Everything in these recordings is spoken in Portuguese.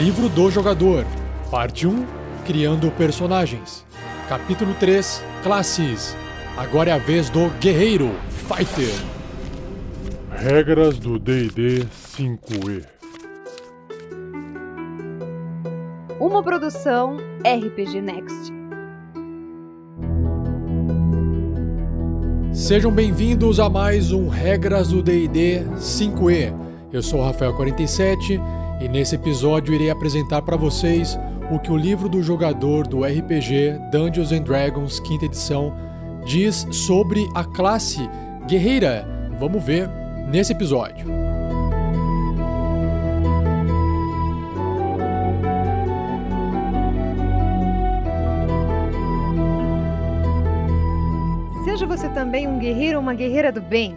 Livro do Jogador, Parte 1 Criando Personagens. Capítulo 3 Classes. Agora é a vez do Guerreiro Fighter. Regras do DD 5E. Uma produção RPG Next. Sejam bem-vindos a mais um Regras do DD 5E. Eu sou o Rafael47 e nesse episódio irei apresentar para vocês o que o livro do jogador do RPG Dungeons and Dragons, quinta edição, diz sobre a classe guerreira. Vamos ver nesse episódio. Seja você também um guerreiro ou uma guerreira do bem.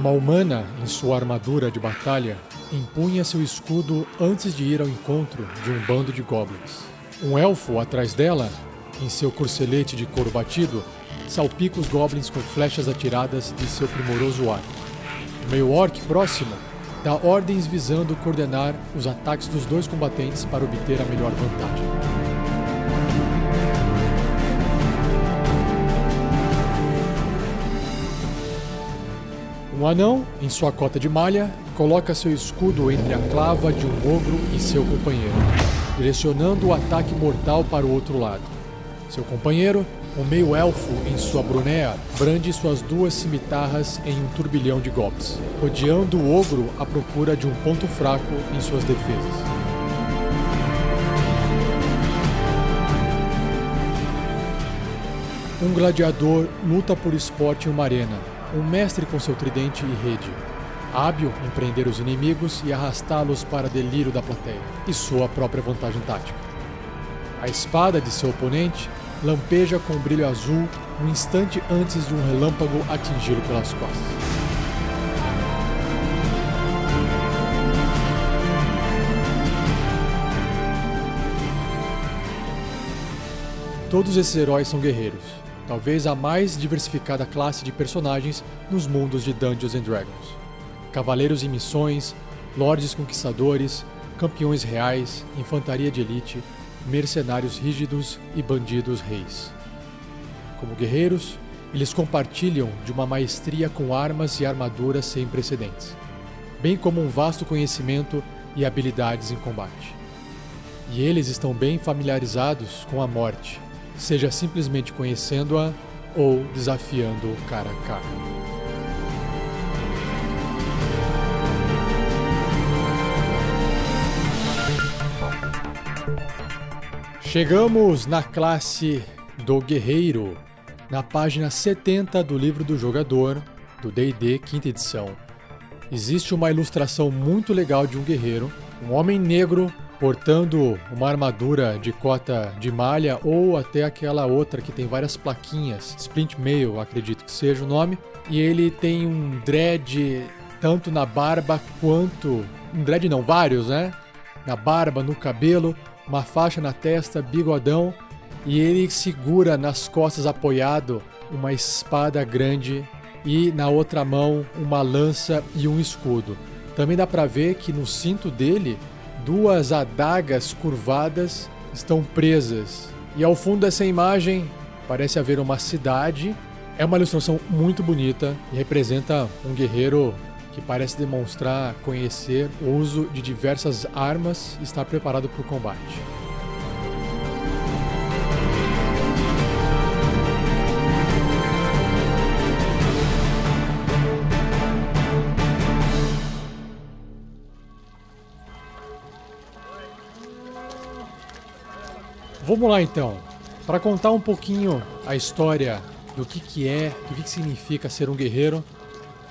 Uma humana, em sua armadura de batalha, empunha seu escudo antes de ir ao encontro de um bando de goblins. Um elfo atrás dela, em seu corcelete de couro batido, salpica os goblins com flechas atiradas de seu primoroso arco. O meio-orc próximo dá ordens visando coordenar os ataques dos dois combatentes para obter a melhor vantagem. Um anão, em sua cota de malha, coloca seu escudo entre a clava de um ogro e seu companheiro, direcionando o ataque mortal para o outro lado. Seu companheiro, um meio-elfo em sua brunea, brande suas duas cimitarras em um turbilhão de golpes, rodeando o ogro à procura de um ponto fraco em suas defesas. Um gladiador luta por esporte em uma arena, um mestre com seu tridente e rede, hábil em prender os inimigos e arrastá-los para delírio da plateia e sua própria vantagem tática. A espada de seu oponente lampeja com um brilho azul um instante antes de um relâmpago atingi-lo pelas costas. Todos esses heróis são guerreiros, talvez a mais diversificada classe de personagens nos mundos de Dungeons and Dragons. Cavaleiros em missões, lordes conquistadores, campeões reais, infantaria de elite, mercenários rígidos e bandidos reis. Como guerreiros, eles compartilham de uma maestria com armas e armaduras sem precedentes, bem como um vasto conhecimento e habilidades em combate. E eles estão bem familiarizados com a morte, seja simplesmente conhecendo-a ou desafiando cara a cara. Chegamos na classe do guerreiro, na página 70 do livro do jogador, do D&D quinta edição. Existe uma ilustração muito legal de um guerreiro, um homem negro portando uma armadura de cota de malha ou até aquela outra que tem várias plaquinhas, Splint Mail, acredito que seja o nome, e ele tem um dread tanto na barba quanto um dread não, vários, né? Na barba, no cabelo, uma faixa na testa, bigodão, e ele segura nas costas apoiado uma espada grande e na outra mão uma lança e um escudo. Também dá para ver que no cinto dele duas adagas curvadas estão presas. E ao fundo dessa imagem parece haver uma cidade. É uma ilustração muito bonita e representa um guerreiro que parece demonstrar conhecer o uso de diversas armas e estar preparado para o combate. Vamos lá então, para contar um pouquinho a história do que, que é, do que, que significa ser um guerreiro,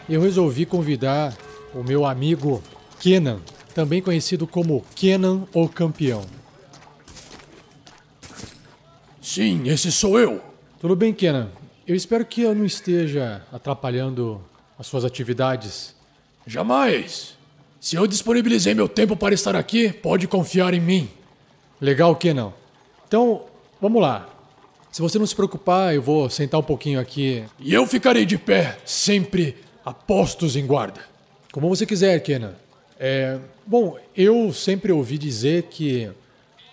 eu resolvi convidar o meu amigo Kenan, também conhecido como Kenan o Campeão. Sim, esse sou eu. Tudo bem, Kenan. Eu espero que eu não esteja atrapalhando as suas atividades. Jamais. Se eu disponibilizei meu tempo para estar aqui, pode confiar em mim. Legal, Kenan. Então, vamos lá. Se você não se preocupar, eu vou sentar um pouquinho aqui. E eu ficarei de pé, sempre a postos em guarda. Como você quiser, Kenan. É, bom, eu sempre ouvi dizer que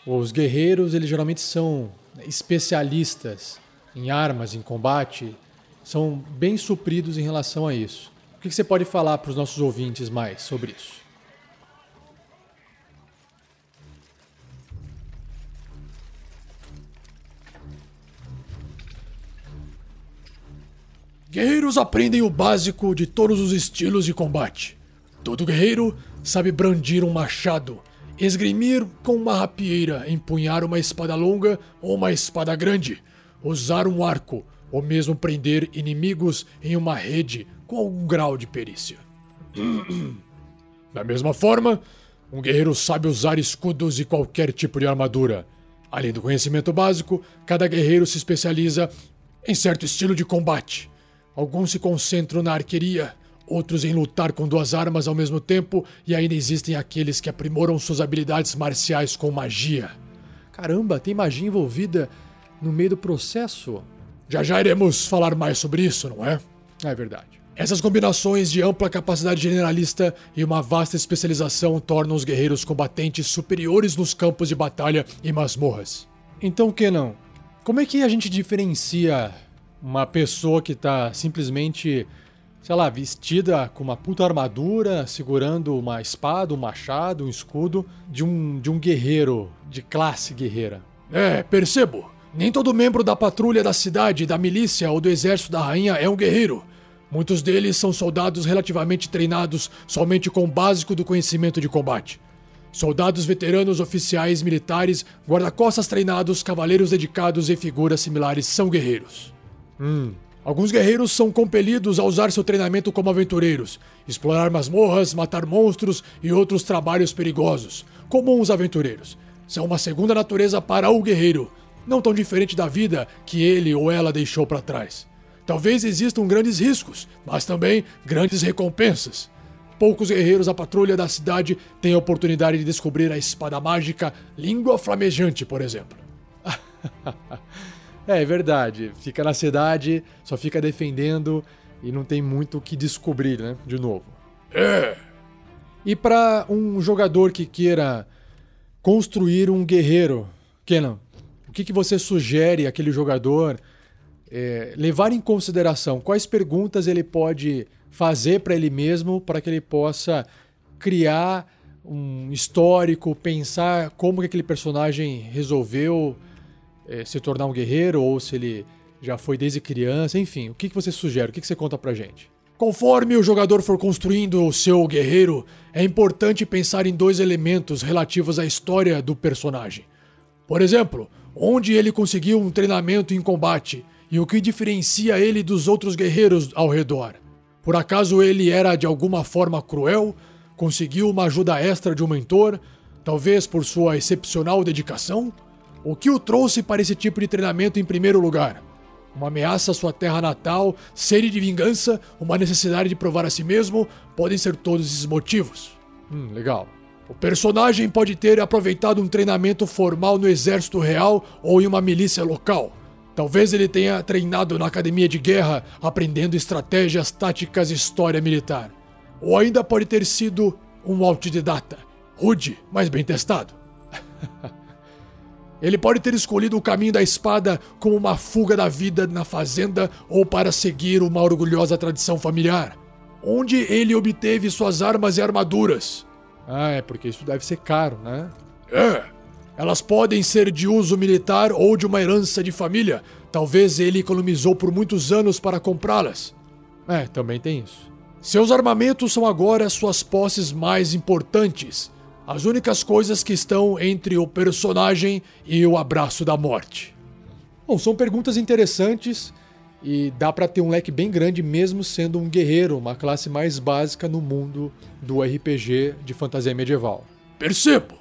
os guerreiros, eles geralmente são especialistas em armas, em combate, são bem supridos em relação a isso. O que você pode falar para os nossos ouvintes mais sobre isso? Guerreiros aprendem o básico de todos os estilos de combate. Todo guerreiro sabe brandir um machado, esgrimir com uma rapieira, empunhar uma espada longa ou uma espada grande, usar um arco ou mesmo prender inimigos em uma rede com algum grau de perícia. da mesma forma, um guerreiro sabe usar escudos e qualquer tipo de armadura. Além do conhecimento básico, cada guerreiro se especializa em certo estilo de combate. Alguns se concentram na arqueria, outros em lutar com duas armas ao mesmo tempo, e ainda existem aqueles que aprimoram suas habilidades marciais com magia. Caramba, tem magia envolvida no meio do processo? Já já iremos falar mais sobre isso, não é? É verdade. Essas combinações de ampla capacidade generalista e uma vasta especialização tornam os guerreiros combatentes superiores nos campos de batalha e masmorras. Então, Kenan, como é que a gente diferencia uma pessoa que tá simplesmente, sei lá, vestida com uma puta armadura, segurando uma espada, um machado, um escudo, de um, de um guerreiro, de classe guerreira. É, percebo. Nem todo membro da patrulha da cidade, da milícia ou do exército da rainha é um guerreiro. Muitos deles são soldados relativamente treinados somente com o básico do conhecimento de combate. Soldados veteranos, oficiais militares, guarda-costas treinados, cavaleiros dedicados e figuras similares são guerreiros. Hum. Alguns guerreiros são compelidos a usar seu treinamento como aventureiros, explorar masmorras, matar monstros e outros trabalhos perigosos, comuns aventureiros. São uma segunda natureza para o guerreiro, não tão diferente da vida que ele ou ela deixou para trás. Talvez existam grandes riscos, mas também grandes recompensas. Poucos guerreiros da patrulha da cidade têm a oportunidade de descobrir a espada mágica Língua Flamejante, por exemplo. É, é verdade. Fica na cidade, só fica defendendo e não tem muito o que descobrir, né? De novo. É. E para um jogador que queira construir um guerreiro, Kenan, o que, que você sugere àquele jogador é, levar em consideração? Quais perguntas ele pode fazer para ele mesmo para que ele possa criar um histórico, pensar como que aquele personagem resolveu é, se tornar um guerreiro ou se ele já foi desde criança, enfim. O que, que você sugere? O que, que você conta pra gente? Conforme o jogador for construindo o seu guerreiro, é importante pensar em dois elementos relativos à história do personagem. Por exemplo, onde ele conseguiu um treinamento em combate e o que diferencia ele dos outros guerreiros ao redor. Por acaso ele era de alguma forma cruel? Conseguiu uma ajuda extra de um mentor? Talvez por sua excepcional dedicação? O que o trouxe para esse tipo de treinamento em primeiro lugar? Uma ameaça à sua terra natal, sede de vingança, uma necessidade de provar a si mesmo, podem ser todos esses motivos. Hum, legal. O personagem pode ter aproveitado um treinamento formal no exército real ou em uma milícia local. Talvez ele tenha treinado na academia de guerra, aprendendo estratégias, táticas e história militar. Ou ainda pode ter sido um autodidata, rude, mas bem testado. Ele pode ter escolhido o caminho da espada como uma fuga da vida na fazenda ou para seguir uma orgulhosa tradição familiar, onde ele obteve suas armas e armaduras. Ah, é porque isso deve ser caro, né? É. Elas podem ser de uso militar ou de uma herança de família. Talvez ele economizou por muitos anos para comprá-las. É, também tem isso. Seus armamentos são agora suas posses mais importantes as únicas coisas que estão entre o personagem e o abraço da morte. Bom, são perguntas interessantes e dá para ter um leque bem grande mesmo sendo um guerreiro, uma classe mais básica no mundo do RPG de fantasia medieval. Percebo.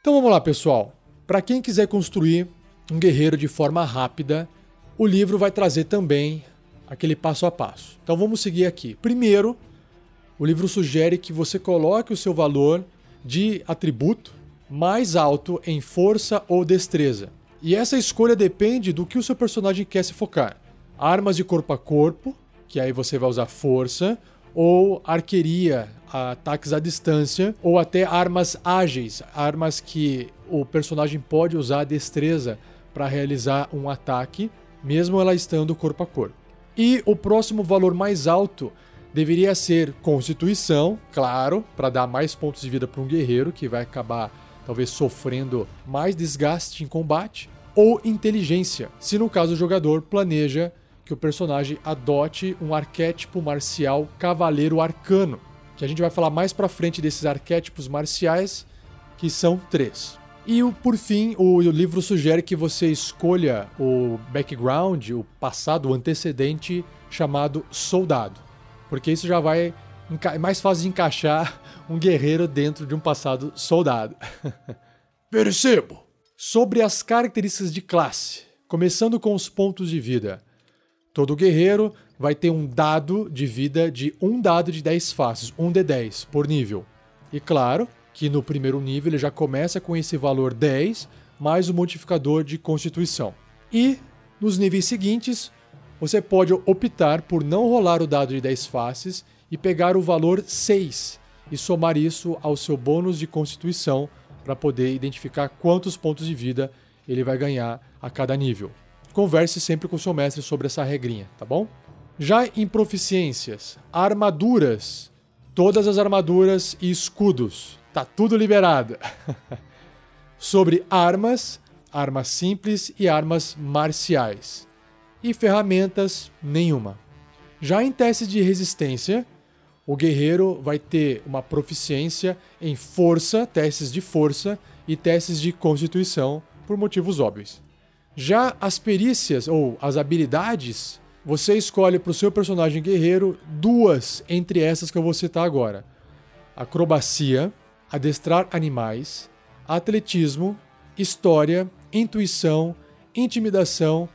Então vamos lá, pessoal. Para quem quiser construir um guerreiro de forma rápida, o livro vai trazer também aquele passo a passo. Então vamos seguir aqui. Primeiro, o livro sugere que você coloque o seu valor de atributo mais alto em força ou destreza. E essa escolha depende do que o seu personagem quer se focar. Armas de corpo a corpo, que aí você vai usar força, ou arqueria, ataques à distância, ou até armas ágeis, armas que o personagem pode usar destreza para realizar um ataque, mesmo ela estando corpo a corpo. E o próximo valor mais alto deveria ser constituição, claro, para dar mais pontos de vida para um guerreiro que vai acabar talvez sofrendo mais desgaste em combate, ou inteligência, se no caso o jogador planeja que o personagem adote um arquétipo marcial cavaleiro arcano, que a gente vai falar mais para frente desses arquétipos marciais, que são três. E por fim, o livro sugere que você escolha o background, o passado, o antecedente chamado soldado, porque isso já vai é mais fácil de encaixar um guerreiro dentro de um passado soldado. Percebo. Sobre as características de classe, começando com os pontos de vida. Todo guerreiro vai ter um dado de vida de um dado de 10 faces, um de 10 por nível. E claro que no primeiro nível ele já começa com esse valor 10 mais o modificador de constituição. E nos níveis seguintes, você pode optar por não rolar o dado de 10 faces e pegar o valor 6 e somar isso ao seu bônus de constituição para poder identificar quantos pontos de vida ele vai ganhar a cada nível. Converse sempre com seu mestre sobre essa regrinha, tá bom? Já em proficiências, armaduras, todas as armaduras e escudos, tá tudo liberado. sobre armas, armas simples e armas marciais. E ferramentas, nenhuma. Já em testes de resistência, o guerreiro vai ter uma proficiência em força, testes de força e testes de constituição, por motivos óbvios. Já as perícias ou as habilidades, você escolhe para o seu personagem guerreiro duas entre essas que eu vou citar agora: acrobacia, adestrar animais, atletismo, história, intuição, intimidação,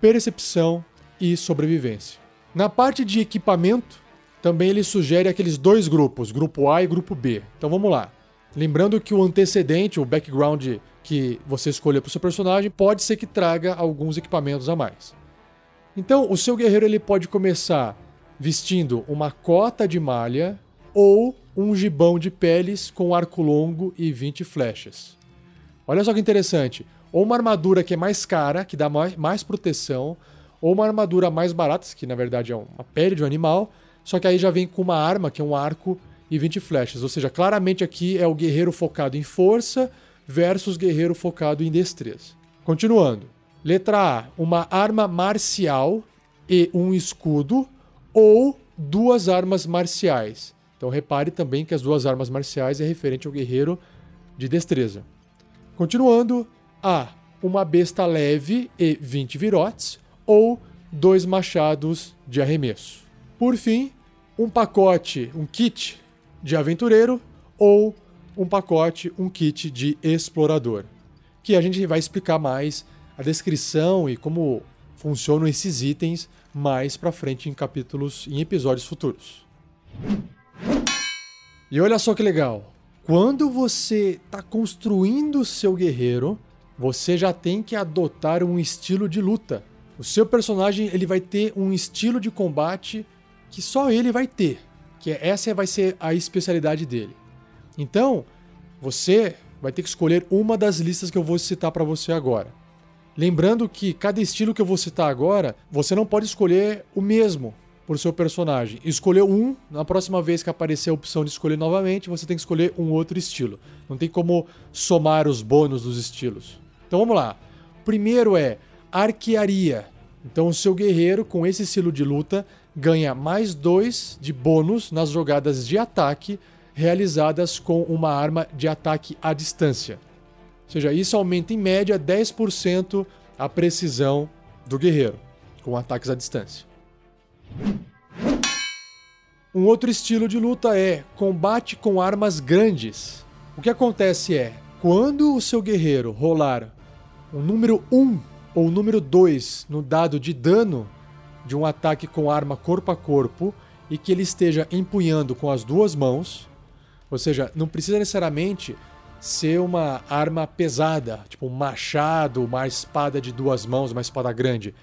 percepção e sobrevivência. Na parte de equipamento, também ele sugere aqueles dois grupos, grupo A e grupo B. Então vamos lá. Lembrando que o antecedente, o background que você escolheu para o seu personagem, pode ser que traga alguns equipamentos a mais. Então, o seu guerreiro ele pode começar vestindo uma cota de malha ou um gibão de peles com arco longo e 20 flechas. Olha só que interessante. Ou uma armadura que é mais cara, que dá mais, mais proteção, ou uma armadura mais barata, que na verdade é uma pele de um animal, só que aí já vem com uma arma, que é um arco e 20 flechas. Ou seja, claramente aqui é o guerreiro focado em força versus guerreiro focado em destreza. Continuando. Letra A, uma arma marcial e um escudo ou duas armas marciais. Então repare também que as duas armas marciais é referente ao guerreiro de destreza. Continuando, A, uma besta leve e 20 virotes ou dois machados de arremesso. Por fim, um pacote, um kit de aventureiro ou um pacote, um kit de explorador. Que a gente vai explicar mais a descrição e como funcionam esses itens mais para frente em capítulos, em episódios futuros. E olha só que legal. Quando você está construindo o seu guerreiro, você já tem que adotar um estilo de luta. O seu personagem ele vai ter um estilo de combate que só ele vai ter, que é, essa vai ser a especialidade dele. Então, você vai ter que escolher uma das listas que eu vou citar para você agora. Lembrando que cada estilo que eu vou citar agora, você não pode escolher o mesmo por seu personagem. Escolheu um, na próxima vez que aparecer a opção de escolher novamente, você tem que escolher um outro estilo. Não tem como somar os bônus dos estilos. Então vamos lá. Primeiro é arquearia. Então o seu guerreiro com esse estilo de luta ganha mais 2 de bônus nas jogadas de ataque realizadas com uma arma de ataque à distância. Ou seja, isso aumenta em média 10% a precisão do guerreiro com ataques à distância. Um outro estilo de luta é combate com armas grandes. O que acontece é, Quando o seu guerreiro rolar o número 1 ou o número 2 no dado de dano de um ataque com arma corpo a corpo e que ele esteja empunhando com as duas mãos, ou seja, não precisa necessariamente ser uma arma pesada, tipo um machado, uma espada de duas mãos, uma espada grande.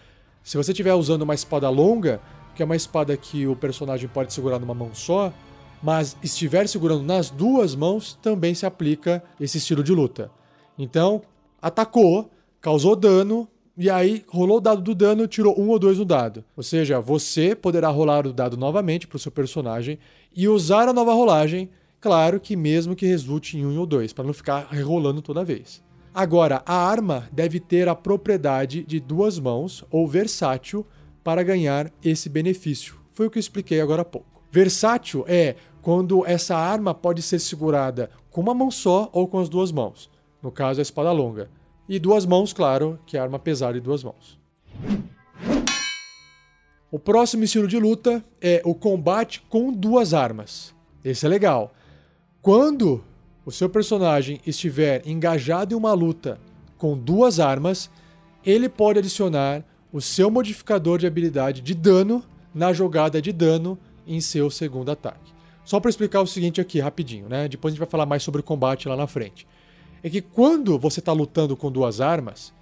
Se você estiver usando uma espada longa, que é uma espada que o personagem pode segurar numa mão só, mas estiver segurando nas duas mãos, também se aplica esse estilo de luta. Então, atacou, causou dano, e aí rolou o dado do dano, tirou um ou dois no dado. Ou seja, você poderá rolar o dado novamente para o seu personagem e usar a nova rolagem, claro que mesmo que resulte em um ou dois, para não ficar rerolando toda vez. Agora, a arma deve ter a propriedade de duas mãos ou versátil para ganhar esse benefício. Foi o que eu expliquei agora há pouco. Versátil é quando essa arma pode ser segurada com uma mão só ou com as duas mãos. No caso, a espada longa. E duas mãos, claro, que é arma pesada de duas mãos. O próximo estilo de luta é o combate com duas armas. Esse é legal. Quando o seu personagem estiver engajado em uma luta com duas armas, ele pode adicionar o seu modificador de habilidade de dano na jogada de dano em seu segundo ataque. Só para explicar o seguinte aqui rapidinho, né? Depois a gente vai falar mais sobre o combate lá na frente é que quando você está lutando com duas armas,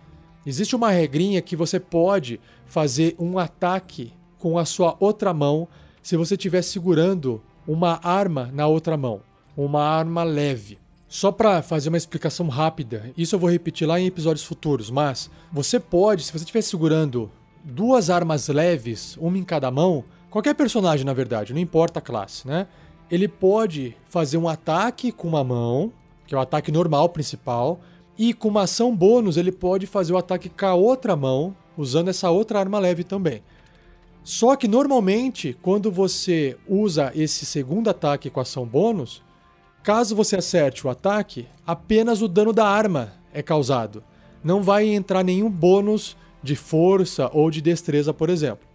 existe uma regrinha que você pode fazer um ataque com a sua outra mão se você estiver segurando uma arma na outra mão, uma arma leve. Só para fazer uma explicação rápida, isso eu vou repetir lá em episódios futuros, mas você pode, se você estiver segurando duas armas leves, uma em cada mão, qualquer personagem na verdade, não importa a classe, né? Ele pode fazer um ataque com uma mão que é o ataque normal principal, e com uma ação bônus ele pode fazer o ataque com a outra mão, usando essa outra arma leve também. Só que normalmente, quando você usa esse segundo ataque com ação bônus, caso você acerte o ataque, apenas o dano da arma é causado. Não vai entrar nenhum bônus de força ou de destreza, por exemplo.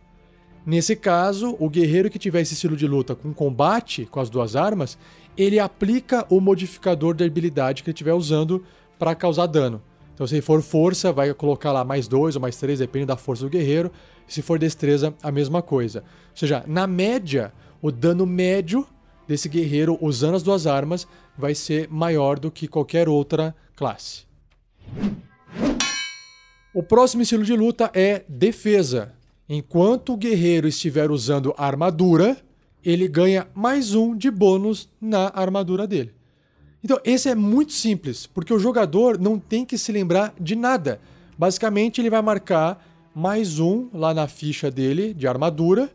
Nesse caso, o guerreiro que tiver esse estilo de luta com combate com as duas armas, ele aplica o modificador da habilidade que ele estiver usando para causar dano. Então, se for força, vai colocar lá mais dois ou mais três, depende da força do guerreiro. Se for destreza, a mesma coisa. Ou seja, na média, o dano médio desse guerreiro usando as duas armas vai ser maior do que qualquer outra classe. O próximo estilo de luta é defesa. Enquanto o guerreiro estiver usando armadura, ele ganha mais um de bônus na armadura dele. Então, esse é muito simples, porque o jogador não tem que se lembrar de nada. Basicamente, ele vai marcar mais um lá na ficha dele de armadura,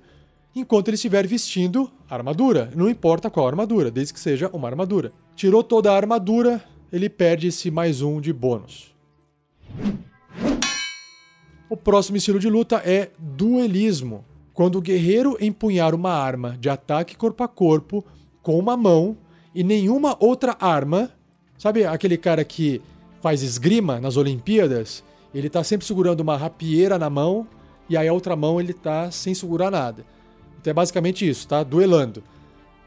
enquanto ele estiver vestindo armadura. Não importa qual armadura, desde que seja uma armadura. Tirou toda a armadura, ele perde esse mais um de bônus. O próximo estilo de luta é duelismo quando o guerreiro empunhar uma arma de ataque corpo a corpo com uma mão e nenhuma outra arma. Sabe aquele cara que faz esgrima nas Olimpíadas? Ele tá sempre segurando uma rapieira na mão e aí a outra mão ele tá sem segurar nada. Então é basicamente isso, tá? Duelando.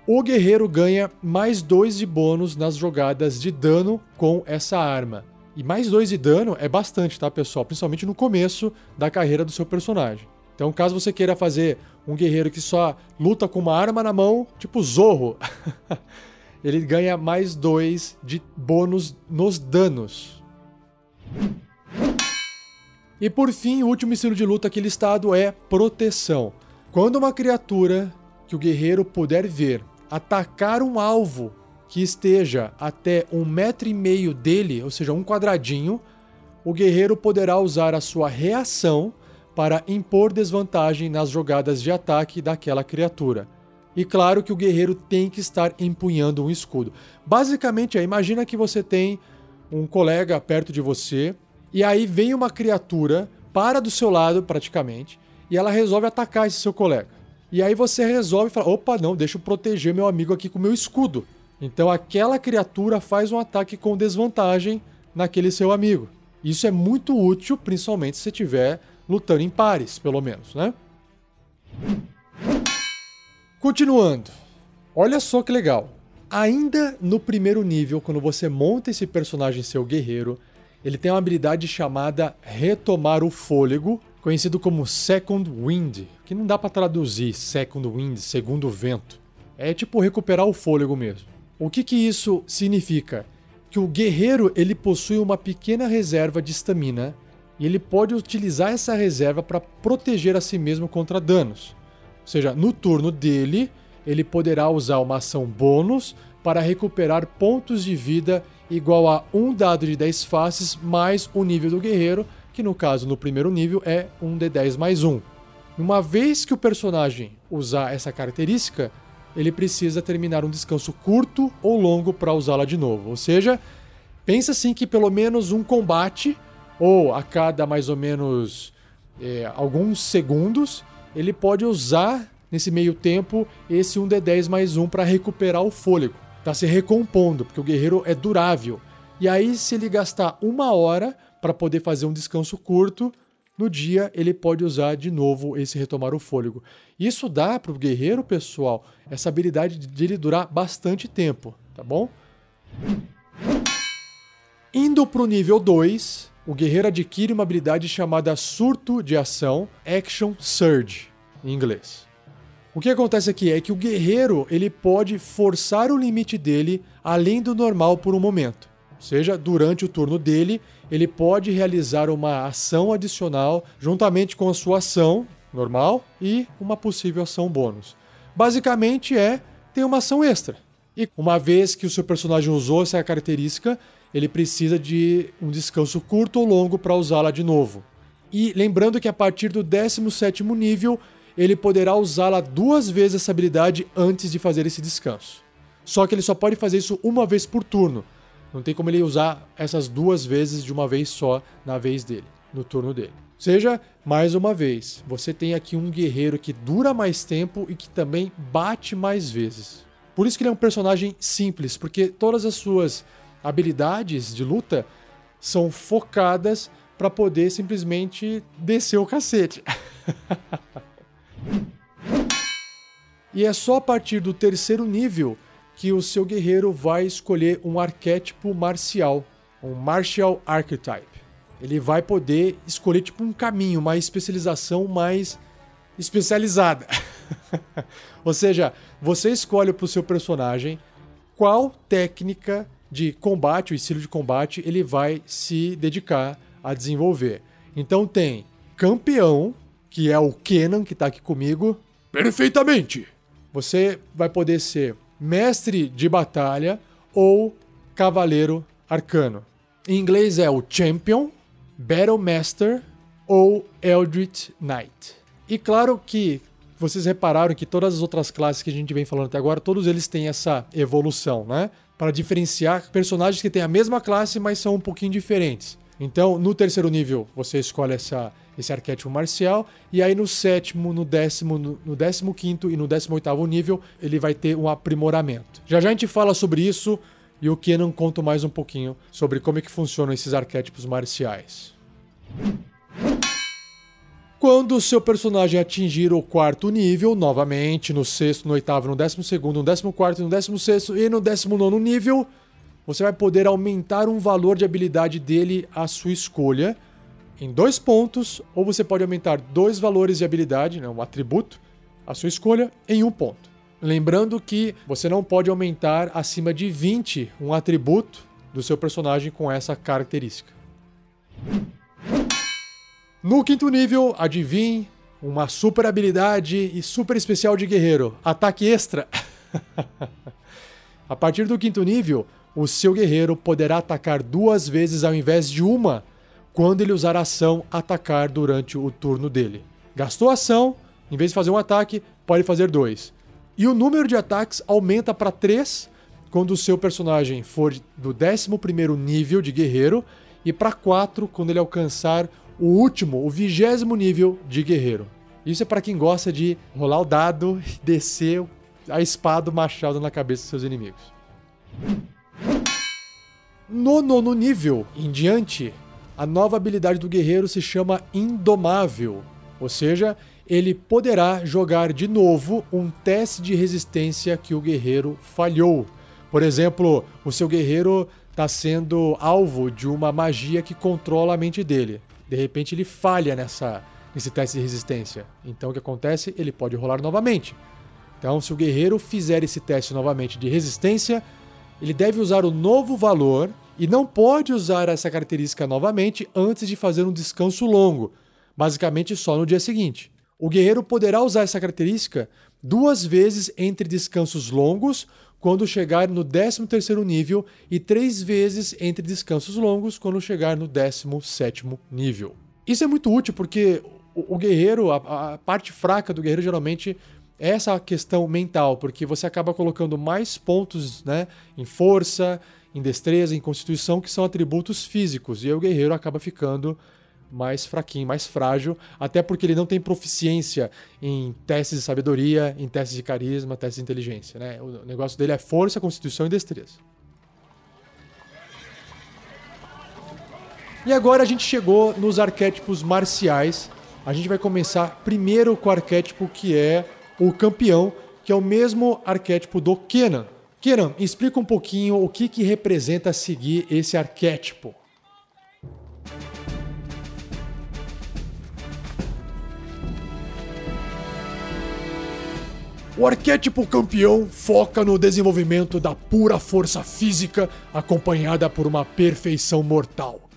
O guerreiro ganha mais dois de bônus nas jogadas de dano com essa arma. E mais dois de dano é bastante, tá, pessoal? Principalmente no começo da carreira do seu personagem. Então, caso você queira fazer um guerreiro que só luta com uma arma na mão, tipo Zorro, ele ganha mais dois de bônus nos danos. E por fim, o último estilo de luta aqui listado é proteção. Quando uma criatura que o guerreiro puder ver atacar um alvo que esteja até um metro e meio dele, ou seja, um quadradinho, o guerreiro poderá usar a sua reação para impor desvantagem nas jogadas de ataque daquela criatura. E claro que o guerreiro tem que estar empunhando um escudo. Basicamente, é, imagina que você tem um colega perto de você e aí vem uma criatura para do seu lado praticamente e ela resolve atacar esse seu colega. E aí você resolve falar: opa, não, deixa eu proteger meu amigo aqui com meu escudo. Então aquela criatura faz um ataque com desvantagem naquele seu amigo. Isso é muito útil, principalmente se tiver lutando em pares, pelo menos, né? Continuando. Olha só que legal. Ainda no primeiro nível, quando você monta esse personagem seu guerreiro, ele tem uma habilidade chamada Retomar o Fôlego, conhecido como Second Wind, que não dá para traduzir Second Wind, segundo vento. É tipo recuperar o fôlego mesmo. O que, que isso significa? Que o guerreiro ele possui uma pequena reserva de estamina e ele pode utilizar essa reserva para proteger a si mesmo contra danos. Ou seja, no turno dele, ele poderá usar uma ação bônus para recuperar pontos de vida igual a um dado de 10 faces mais o nível do guerreiro, que no caso no primeiro nível é um D10 mais 1. Uma vez que o personagem usar essa característica, ele precisa terminar um descanso curto ou longo para usá-la de novo. Ou seja, pensa assim que pelo menos um combate, ou a cada mais ou menos é, alguns segundos, ele pode usar nesse meio tempo esse 1d10 mais 1 para recuperar o fôlego. Tá se recompondo, porque o guerreiro é durável. E aí, se ele gastar uma hora para poder fazer um descanso curto, no dia ele pode usar de novo esse retomar o fôlego. Isso dá para o guerreiro, pessoal, essa habilidade de ele durar bastante tempo, tá bom? Indo para o nível 2, o guerreiro adquire uma habilidade chamada Surto de Ação, Action Surge, em inglês. O que acontece aqui é que o guerreiro ele pode forçar o limite dele além do normal por um momento. Ou seja, durante o turno dele, ele pode realizar uma ação adicional juntamente com a sua ação normal e uma possível ação bônus. Basicamente é ter uma ação extra. E uma vez que o seu personagem usou essa característica, ele precisa de um descanso curto ou longo para usá-la de novo. E lembrando que a partir do 17º nível, ele poderá usá-la duas vezes essa habilidade antes de fazer esse descanso. Só que ele só pode fazer isso uma vez por turno. Não tem como ele usar essas duas vezes de uma vez só na vez dele, no turno dele. Seja, mais uma vez, você tem aqui um guerreiro que dura mais tempo e que também bate mais vezes. Por isso que ele é um personagem simples, porque todas as suas habilidades de luta são focadas para poder simplesmente descer o cacete. e é só a partir do terceiro nível que o seu guerreiro vai escolher um arquétipo marcial, um martial archetype. Ele vai poder escolher tipo um caminho, uma especialização mais especializada. Ou seja, você escolhe para o seu personagem qual técnica de combate, o estilo de combate, ele vai se dedicar a desenvolver. Então tem campeão, que é o Kenan, que está aqui comigo. Perfeitamente! Você vai poder ser mestre de batalha ou cavaleiro arcano. Em inglês é o Champion, Battle Master ou Eldritch Knight. E claro que vocês repararam que todas as outras classes que a gente vem falando até agora, todos eles têm essa evolução, né? Para diferenciar personagens que têm a mesma classe, mas são um pouquinho diferentes. Então, no terceiro nível, você escolhe essa, esse arquétipo marcial, e aí no sétimo, no décimo, no, no décimo quinto e no décimo oitavo nível, ele vai ter um aprimoramento. Já já a gente fala sobre isso, e o Kenan conta mais um pouquinho sobre como é que funcionam esses arquétipos marciais. Quando o seu personagem atingir o quarto nível, novamente, no sexto, no oitavo, no décimo segundo, no décimo quarto, no décimo sexto e no décimo nono nível, você vai poder aumentar um valor de habilidade dele à sua escolha em dois pontos, ou você pode aumentar dois valores de habilidade, né, um atributo, à sua escolha, em um ponto. Lembrando que você não pode aumentar acima de 20 um atributo do seu personagem com essa característica. No quinto nível, adivinhe, uma super habilidade e super especial de guerreiro, ataque extra. a partir do quinto nível, o seu guerreiro poderá atacar duas vezes ao invés de uma quando ele usar a ação atacar durante o turno dele. Gastou a ação, em vez de fazer um ataque, pode fazer dois. E o número de ataques aumenta para três quando o seu personagem for do 11 nível de guerreiro e para 4 quando ele alcançar o último, o vigésimo nível de guerreiro. Isso é para quem gosta de rolar o dado e descer a espada, o machado na cabeça dos seus inimigos. No nono nível em diante, a nova habilidade do guerreiro se chama Indomável, ou seja, ele poderá jogar de novo um teste de resistência que o guerreiro falhou. Por exemplo, o seu guerreiro está sendo alvo de uma magia que controla a mente dele. De repente ele falha nessa, nesse teste de resistência. Então o que acontece? Ele pode rolar novamente. Então, se o guerreiro fizer esse teste novamente de resistência, ele deve usar o novo valor e não pode usar essa característica novamente antes de fazer um descanso longo, basicamente só no dia seguinte. O guerreiro poderá usar essa característica duas vezes entre descansos longos quando chegar no 13º nível e três vezes entre descansos longos quando chegar no 17º nível. Isso é muito útil porque o, guerreiro, a, a parte fraca do guerreiro geralmente é essa questão mental, porque você acaba colocando mais pontos né, em força, em destreza, em constituição, que são atributos físicos, e aí o guerreiro acaba ficando mais fraquinho, mais frágil, até porque ele não tem proficiência em testes de sabedoria, em testes de carisma, testes de inteligência. Né? O negócio dele é força, constituição e destreza. E agora a gente chegou nos arquétipos marciais. A gente vai começar primeiro com o arquétipo que é o campeão, que é o mesmo arquétipo do Kenan. Kenan, explica um pouquinho o que, que representa seguir esse arquétipo. O arquétipo campeão foca no desenvolvimento da pura força física acompanhada por uma perfeição mortal.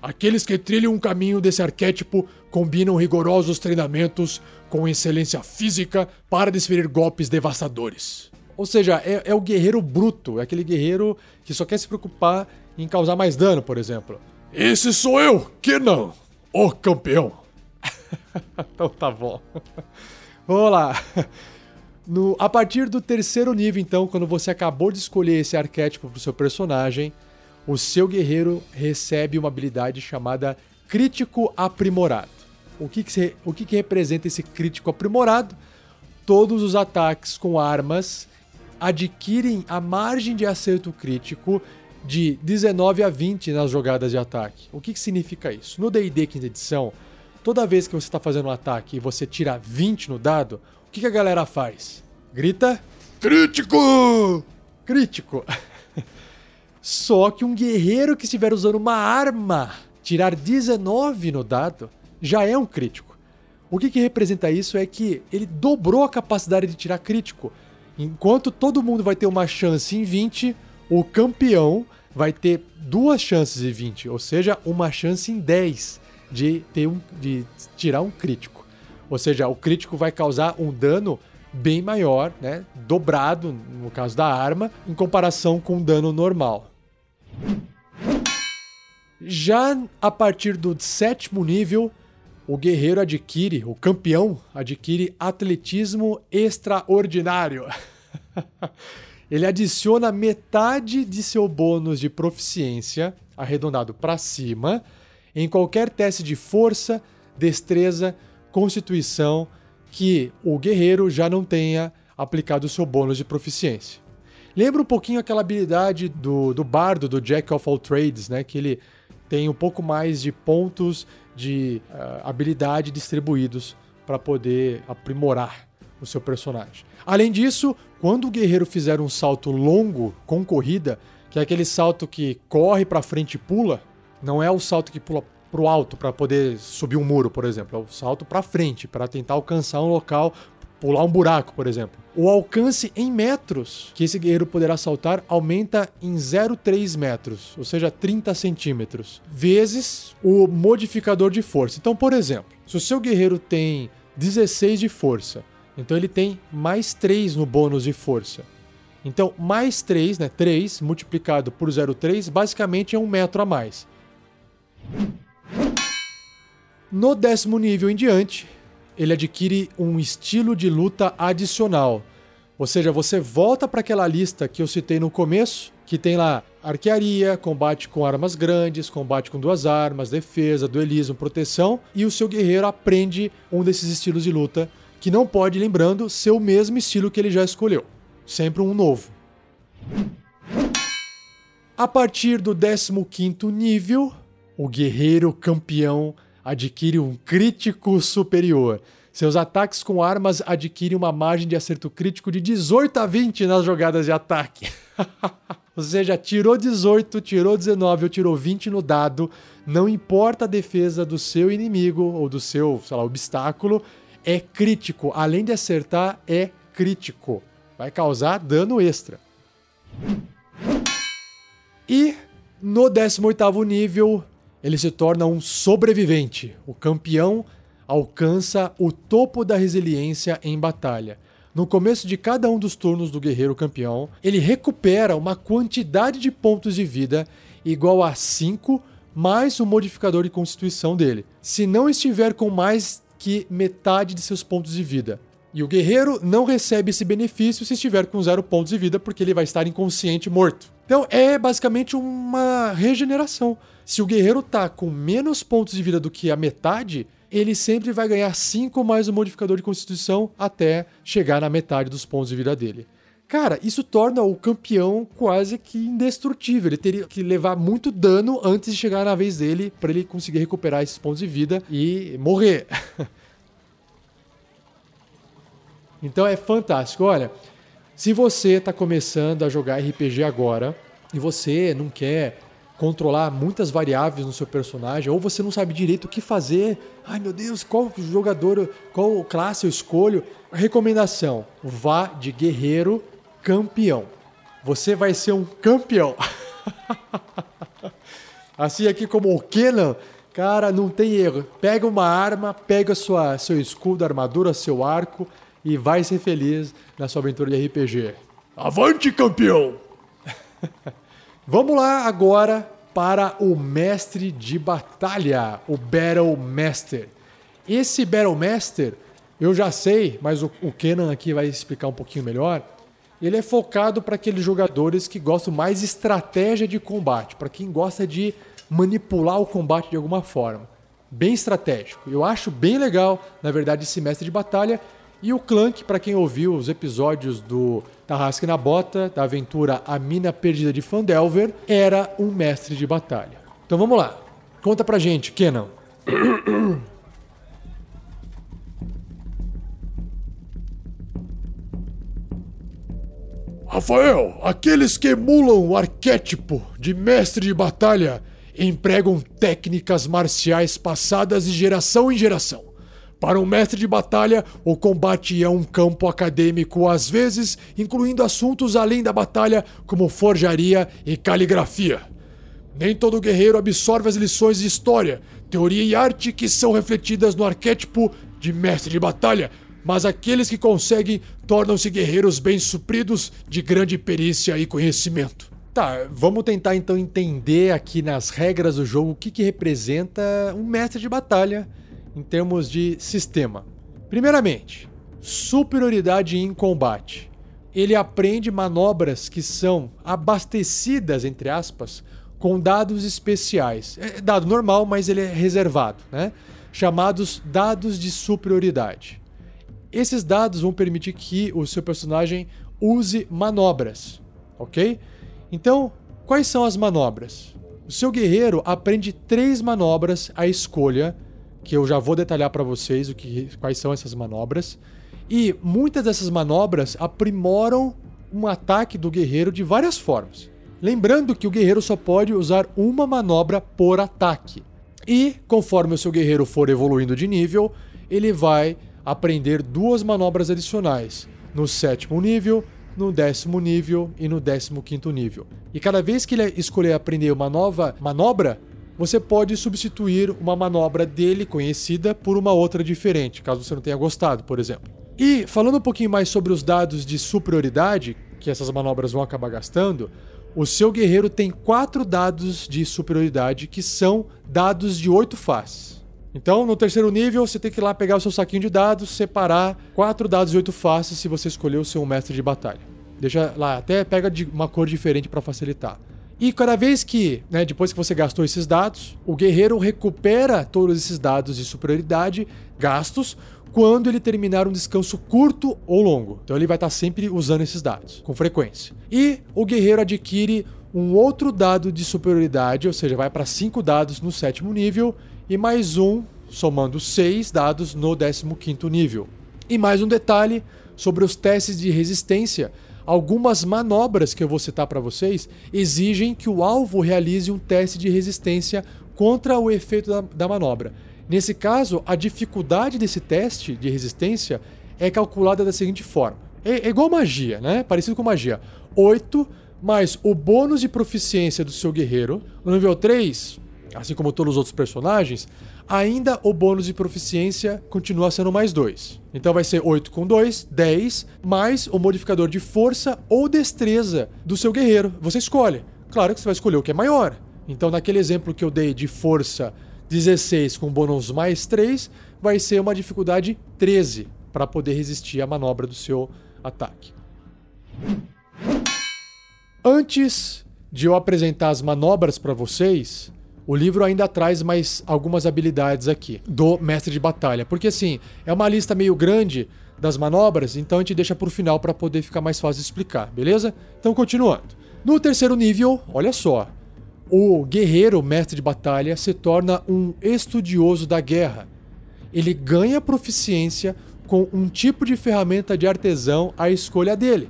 Aqueles que trilham um caminho desse arquétipo combinam rigorosos treinamentos com excelência física para desferir golpes devastadores. Ou seja, é, é, o guerreiro bruto, é aquele guerreiro que só quer se preocupar em causar mais dano, por exemplo. Esse sou eu, Kenan, o campeão. então tá bom. Vamos lá. No, a partir do terceiro nível, então, quando você acabou de escolher esse arquétipo para o seu personagem, o seu guerreiro recebe uma habilidade chamada Crítico Aprimorado. O que, que, o que, que representa esse crítico aprimorado? Todos os ataques com armas adquirem a margem de acerto crítico de 19 a 20 nas jogadas de ataque. O que, que significa isso? No DD quinta edição, toda vez que você está fazendo um ataque e você tira 20 no dado, que, que a galera faz? Grita: Crítico! Crítico! Só que um guerreiro que estiver usando uma arma tirar 19 no dado já é um crítico. O que, que representa isso é que ele dobrou a capacidade de tirar crítico. Enquanto todo mundo vai ter uma chance em 20, o campeão vai ter duas chances em 20, ou seja, uma chance em 10 de, ter um, de tirar um crítico. Ou seja, o crítico vai causar um dano bem maior, né? Dobrado, no caso da arma, em comparação com um dano normal. Já a partir do sétimo nível, o guerreiro adquire, o campeão adquire atletismo extraordinário. Ele adiciona metade de seu bônus de proficiência, arredondado para cima, em qualquer teste de força, destreza constituição que o guerreiro já não tenha aplicado o seu bônus de proficiência. Lembra um pouquinho aquela habilidade do, do bardo, do Jack of All Trades, né? Que ele tem um pouco mais de pontos de uh, habilidade distribuídos para poder aprimorar o seu personagem. Além disso, quando o guerreiro fizer um salto longo com corrida, que é aquele salto que corre para frente e pula, não é o salto que pula pro alto para poder subir um muro, por exemplo. É o salto para frente para tentar alcançar um local, pular um buraco, por exemplo. O alcance em metros que esse guerreiro poderá saltar aumenta em 0,3 metros, ou seja, 30 centímetros, vezes o modificador de força. Então, por exemplo, se o seu guerreiro tem 16 de força, então ele tem mais 3 no bônus de força. Então, mais 3, né? 3 multiplicado por 0,3 basicamente é um metro a mais. No décimo nível em diante, ele adquire um estilo de luta adicional. Ou seja, você volta para aquela lista que eu citei no começo, que tem lá arquearia, combate com armas grandes, combate com duas armas, defesa, duelismo, proteção, e o seu guerreiro aprende um desses estilos de luta, que não pode, lembrando, ser o mesmo estilo que ele já escolheu. Sempre um novo. A partir do 15 nível, o guerreiro campeão adquire um crítico superior. Seus ataques com armas adquirem uma margem de acerto crítico de 18 a 20 nas jogadas de ataque. ou seja, tirou 18, tirou 19 ou tirou 20 no dado, não importa a defesa do seu inimigo ou do seu, sei lá, obstáculo, é crítico. Além de acertar, é crítico. Vai causar dano extra. E no 18º nível, ele se torna um sobrevivente. O campeão alcança o topo da resiliência em batalha. No começo de cada um dos turnos do guerreiro campeão, ele recupera uma quantidade de pontos de vida igual a 5 mais o modificador de constituição dele, se não estiver com mais que metade de seus pontos de vida. E o guerreiro não recebe esse benefício se estiver com zero pontos de vida, porque ele vai estar inconsciente morto. Então é basicamente uma regeneração. Se o guerreiro tá com menos pontos de vida do que a metade, ele sempre vai ganhar 5 mais o modificador de constituição até chegar na metade dos pontos de vida dele. Cara, isso torna o campeão quase que indestrutível. Ele teria que levar muito dano antes de chegar na vez dele para ele conseguir recuperar esses pontos de vida e morrer. então é fantástico. Olha, se você está começando a jogar RPG agora e você não quer controlar muitas variáveis no seu personagem, ou você não sabe direito o que fazer, ai meu Deus, qual jogador, qual classe eu escolho? Recomendação: vá de guerreiro campeão. Você vai ser um campeão. assim aqui como o Kenan, cara, não tem erro. Pega uma arma, pega sua, seu escudo, armadura, seu arco e vai ser feliz na sua aventura de RPG. Avante, campeão! Vamos lá agora para o mestre de batalha, o Battle Master. Esse Battle Master, eu já sei, mas o, Kenan aqui vai explicar um pouquinho melhor ele é focado para aqueles jogadores que gostam mais de estratégia de combate, para quem gosta de manipular o combate de alguma forma. Bem estratégico. Eu acho bem legal, na verdade, esse mestre de batalha. E o Clank, para quem ouviu os episódios do Tarrasque na Bota, da aventura A Mina Perdida de Fandelver, era um mestre de batalha. Então vamos lá. Conta pra gente, Kenan. Rafael, aqueles que emulam o arquétipo de mestre de batalha empregam técnicas marciais passadas de geração em geração. Para um mestre de batalha, o combate é um campo acadêmico, às vezes incluindo assuntos além da batalha, como forjaria e caligrafia. Nem todo guerreiro absorve as lições de história, teoria e arte que são refletidas no arquétipo de mestre de batalha, mas aqueles que conseguem tornam-se guerreiros bem supridos de grande perícia e conhecimento. Tá, vamos tentar então entender aqui nas regras do jogo o que, que representa um mestre de batalha em termos de sistema. Primeiramente, superioridade em combate. Ele aprende manobras que são abastecidas, entre aspas, com dados especiais. É dado normal, mas ele é reservado, né? Chamados dados de superioridade. Esses dados vão permitir que o seu personagem use manobras, ok? Então, quais são as manobras? O seu guerreiro aprende três manobras à escolha, que eu já vou detalhar para vocês o que, quais são essas manobras. E muitas dessas manobras aprimoram um ataque do guerreiro de várias formas. Lembrando que o guerreiro só pode usar uma manobra por ataque. E conforme o seu guerreiro for evoluindo de nível, ele vai aprender duas manobras adicionais, no sétimo nível, no décimo nível e no décimo quinto nível. E cada vez que ele escolher aprender uma nova manobra, você pode substituir uma manobra dele conhecida por uma outra diferente, caso você não tenha gostado, por exemplo. E falando um pouquinho mais sobre os dados de superioridade que essas manobras vão acabar gastando, o seu guerreiro tem quatro dados de superioridade que são dados de oito faces. Então, no terceiro nível, você tem que ir lá pegar o seu saquinho de dados, separar quatro dados e oito faces se você escolheu ser um mestre de batalha. Deixa lá, até pega de uma cor diferente para facilitar. E cada vez que, né, depois que você gastou esses dados, o guerreiro recupera todos esses dados de superioridade gastos quando ele terminar um descanso curto ou longo. Então ele vai estar sempre usando esses dados com frequência. E o guerreiro adquire um outro dado de superioridade, ou seja, vai para cinco dados no sétimo nível e mais um somando 6 dados no 15 nível. E mais um detalhe sobre os testes de resistência. Algumas manobras que eu vou citar para vocês exigem que o alvo realize um teste de resistência contra o efeito da, da manobra. Nesse caso, a dificuldade desse teste de resistência é calculada da seguinte forma: é, é igual magia, né? Parecido com magia. 8 mais o bônus de proficiência do seu guerreiro. No nível 3, assim como todos os outros personagens, ainda o bônus de proficiência continua sendo mais 2. Então vai ser 8 com 2, 10, mais o modificador de força ou destreza do seu guerreiro. Você escolhe. Claro que você vai escolher o que é maior. Então, naquele exemplo que eu dei de força 16 com bônus mais 3, vai ser uma dificuldade 13 para poder resistir à manobra do seu ataque. Antes de eu apresentar as manobras para vocês, o livro ainda traz mais algumas habilidades aqui do mestre de batalha, porque assim, é uma lista meio grande das manobras, então a gente deixa para o final para poder ficar mais fácil de explicar, beleza? Então continuando. No terceiro nível, olha só, o guerreiro mestre de batalha se torna um estudioso da guerra. Ele ganha proficiência com um tipo de ferramenta de artesão à escolha dele.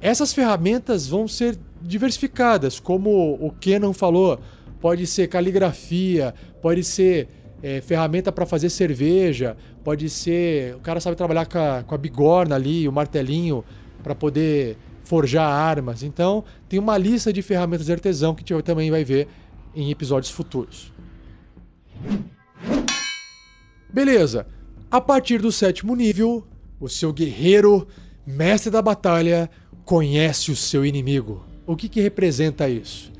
Essas ferramentas vão ser diversificadas, como o Kenan falou, pode ser caligrafia, pode ser é, ferramenta para fazer cerveja, pode ser. O cara sabe trabalhar com a, com a bigorna ali, o martelinho, para poder forjar armas. Então, tem uma lista de ferramentas de artesão que a gente também vai ver em episódios futuros. Beleza. A partir do sétimo nível, o seu guerreiro, mestre da batalha, conhece o seu inimigo. O que, que representa isso?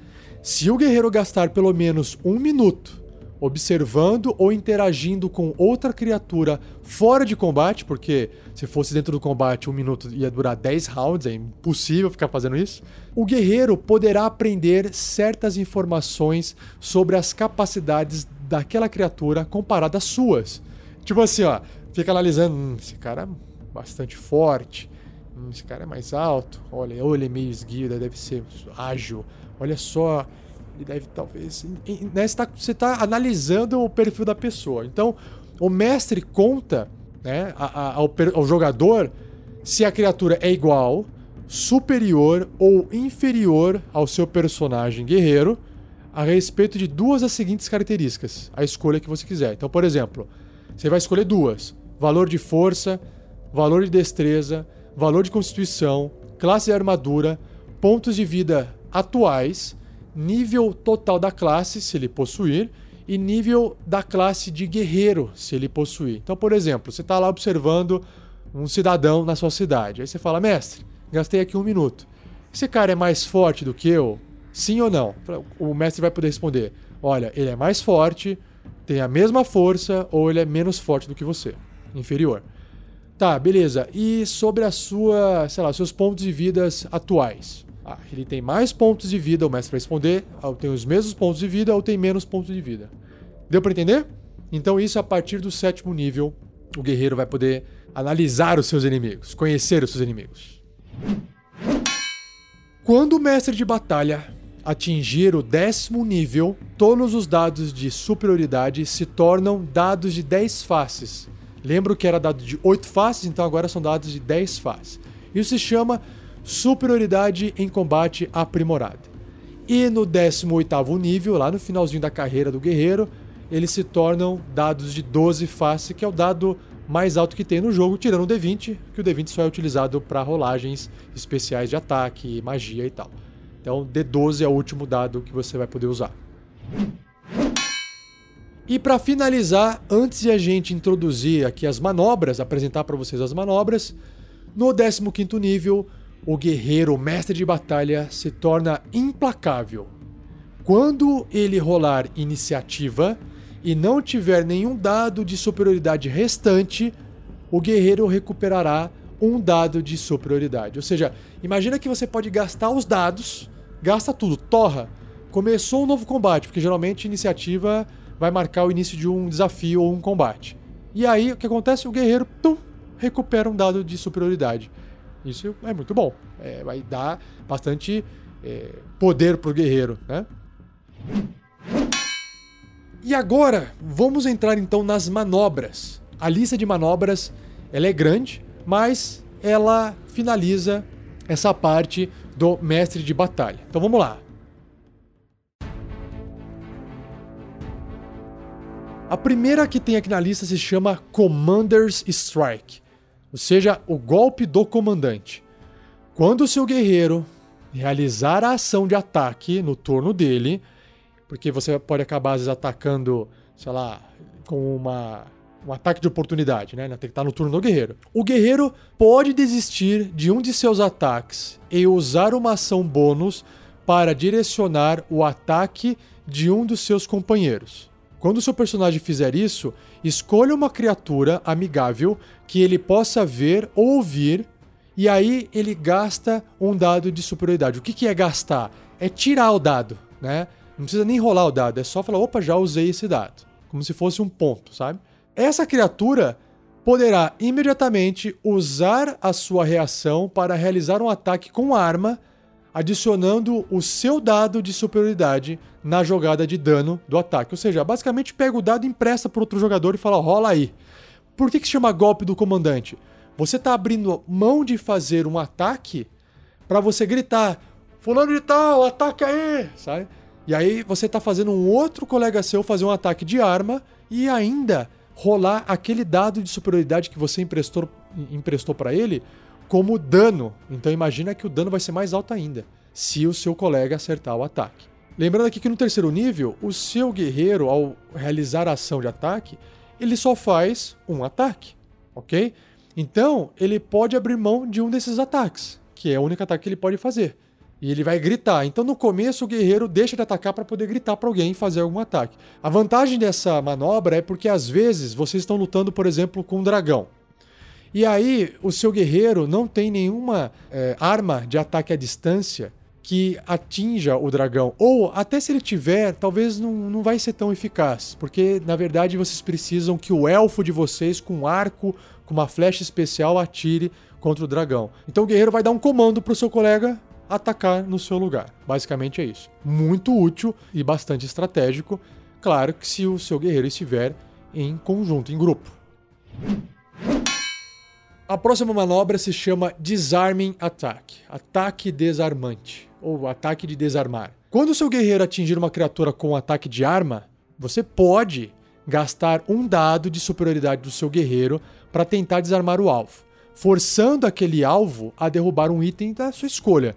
Se o guerreiro gastar pelo menos um minuto observando ou interagindo com outra criatura fora de combate, porque se fosse dentro do combate um minuto ia durar 10 rounds, é impossível ficar fazendo isso. O guerreiro poderá aprender certas informações sobre as capacidades daquela criatura comparada às suas. Tipo assim, ó, fica analisando, hum, esse cara é bastante forte, hum, esse cara é mais alto, olha, ou ele é meio esguio, deve ser ágil olha só, ele deve talvez. Né, você está tá analisando o perfil da pessoa. Então, o mestre conta né, ao, ao jogador se a criatura é igual, superior ou inferior ao seu personagem guerreiro a respeito de duas das seguintes características, a escolha que você quiser. Então, por exemplo, você vai escolher duas: valor de força, valor de destreza, valor de constituição, classe de armadura, pontos de vida atuais, nível total da classe, se ele possuir, e nível da classe de guerreiro, se ele possuir. Então, por exemplo, você está lá observando um cidadão na sua cidade. Aí você fala, mestre, gastei aqui um minuto. Esse cara é mais forte do que eu? Sim ou não? O mestre vai poder responder: olha, ele é mais forte, tem a mesma força, ou ele é menos forte do que você, inferior. Tá, beleza. E sobre a sua, sei lá, seus pontos de vidas atuais? Ah, ele tem mais pontos de vida, o mestre vai responder, ou ah, tem os mesmos pontos de vida ou tem menos pontos de vida. Deu para entender? Então isso a partir do sétimo nível, o guerreiro vai poder analisar os seus inimigos, conhecer os seus inimigos. Quando o mestre de batalha atingir o décimo nível, todos os dados de superioridade se tornam dados de 10 faces. Lembro que era dado de 8 faces, então agora são dados de 10 faces. Isso se chama superioridade em combate aprimorada. E no 18º nível, lá no finalzinho da carreira do guerreiro, eles se tornam dados de 12 face, que é o dado mais alto que tem no jogo, tirando o D20, que o D20 só é utilizado para rolagens especiais de ataque, magia e tal. Então, D12 é o último dado que você vai poder usar. E para finalizar, antes de a gente introduzir aqui as manobras, apresentar para vocês as manobras, no 15º nível, o guerreiro, mestre de batalha, se torna implacável. Quando ele rolar iniciativa e não tiver nenhum dado de superioridade restante, o guerreiro recuperará um dado de superioridade. Ou seja, imagina que você pode gastar os dados, gasta tudo, torra. Começou um novo combate, porque geralmente iniciativa vai marcar o início de um desafio ou um combate. E aí o que acontece? O guerreiro tum, recupera um dado de superioridade. Isso é muito bom. É, vai dar bastante é, poder pro guerreiro, né? E agora, vamos entrar então nas manobras. A lista de manobras, ela é grande, mas ela finaliza essa parte do mestre de batalha. Então vamos lá. A primeira que tem aqui na lista se chama Commander's Strike, seja, o golpe do comandante. Quando o seu guerreiro realizar a ação de ataque no turno dele, porque você pode acabar às vezes atacando, sei lá, com uma um ataque de oportunidade, né? Tem que estar no turno do guerreiro. O guerreiro pode desistir de um de seus ataques e usar uma ação bônus para direcionar o ataque de um dos seus companheiros. Quando o seu personagem fizer isso, escolha uma criatura amigável que ele possa ver ou ouvir, e aí ele gasta um dado de superioridade. O que, que é gastar? É tirar o dado, né? Não precisa nem rolar o dado, é só falar, opa, já usei esse dado. Como se fosse um ponto, sabe? Essa criatura poderá imediatamente usar a sua reação para realizar um ataque com arma adicionando o seu dado de superioridade na jogada de dano do ataque. Ou seja, basicamente pega o dado, empresta para outro jogador e fala: rola aí. Por que, que se chama golpe do comandante? Você está abrindo mão de fazer um ataque para você gritar: Fulano de tal, ataque aí! Sabe? E aí você está fazendo um outro colega seu fazer um ataque de arma e ainda rolar aquele dado de superioridade que você emprestou, emprestou para ele como dano. Então imagina que o dano vai ser mais alto ainda, se o seu colega acertar o ataque. Lembrando aqui que no terceiro nível, o seu guerreiro, ao realizar a ação de ataque, ele só faz um ataque, ok? Então, ele pode abrir mão de um desses ataques, que é o único ataque que ele pode fazer. E ele vai gritar. Então, no começo, o guerreiro deixa de atacar para poder gritar para alguém e fazer algum ataque. A vantagem dessa manobra é porque, às vezes, vocês estão lutando, por exemplo, com um dragão. E aí, o seu guerreiro não tem nenhuma é, arma de ataque à distância que atinja o dragão. Ou até se ele tiver, talvez não, não vai ser tão eficaz. Porque, na verdade, vocês precisam que o elfo de vocês, com um arco, com uma flecha especial, atire contra o dragão. Então o guerreiro vai dar um comando para o seu colega atacar no seu lugar. Basicamente é isso. Muito útil e bastante estratégico. Claro que se o seu guerreiro estiver em conjunto, em grupo. A próxima manobra se chama Disarming Attack ataque desarmante ou ataque de desarmar. Quando seu guerreiro atingir uma criatura com um ataque de arma, você pode gastar um dado de superioridade do seu guerreiro para tentar desarmar o alvo, forçando aquele alvo a derrubar um item da sua escolha,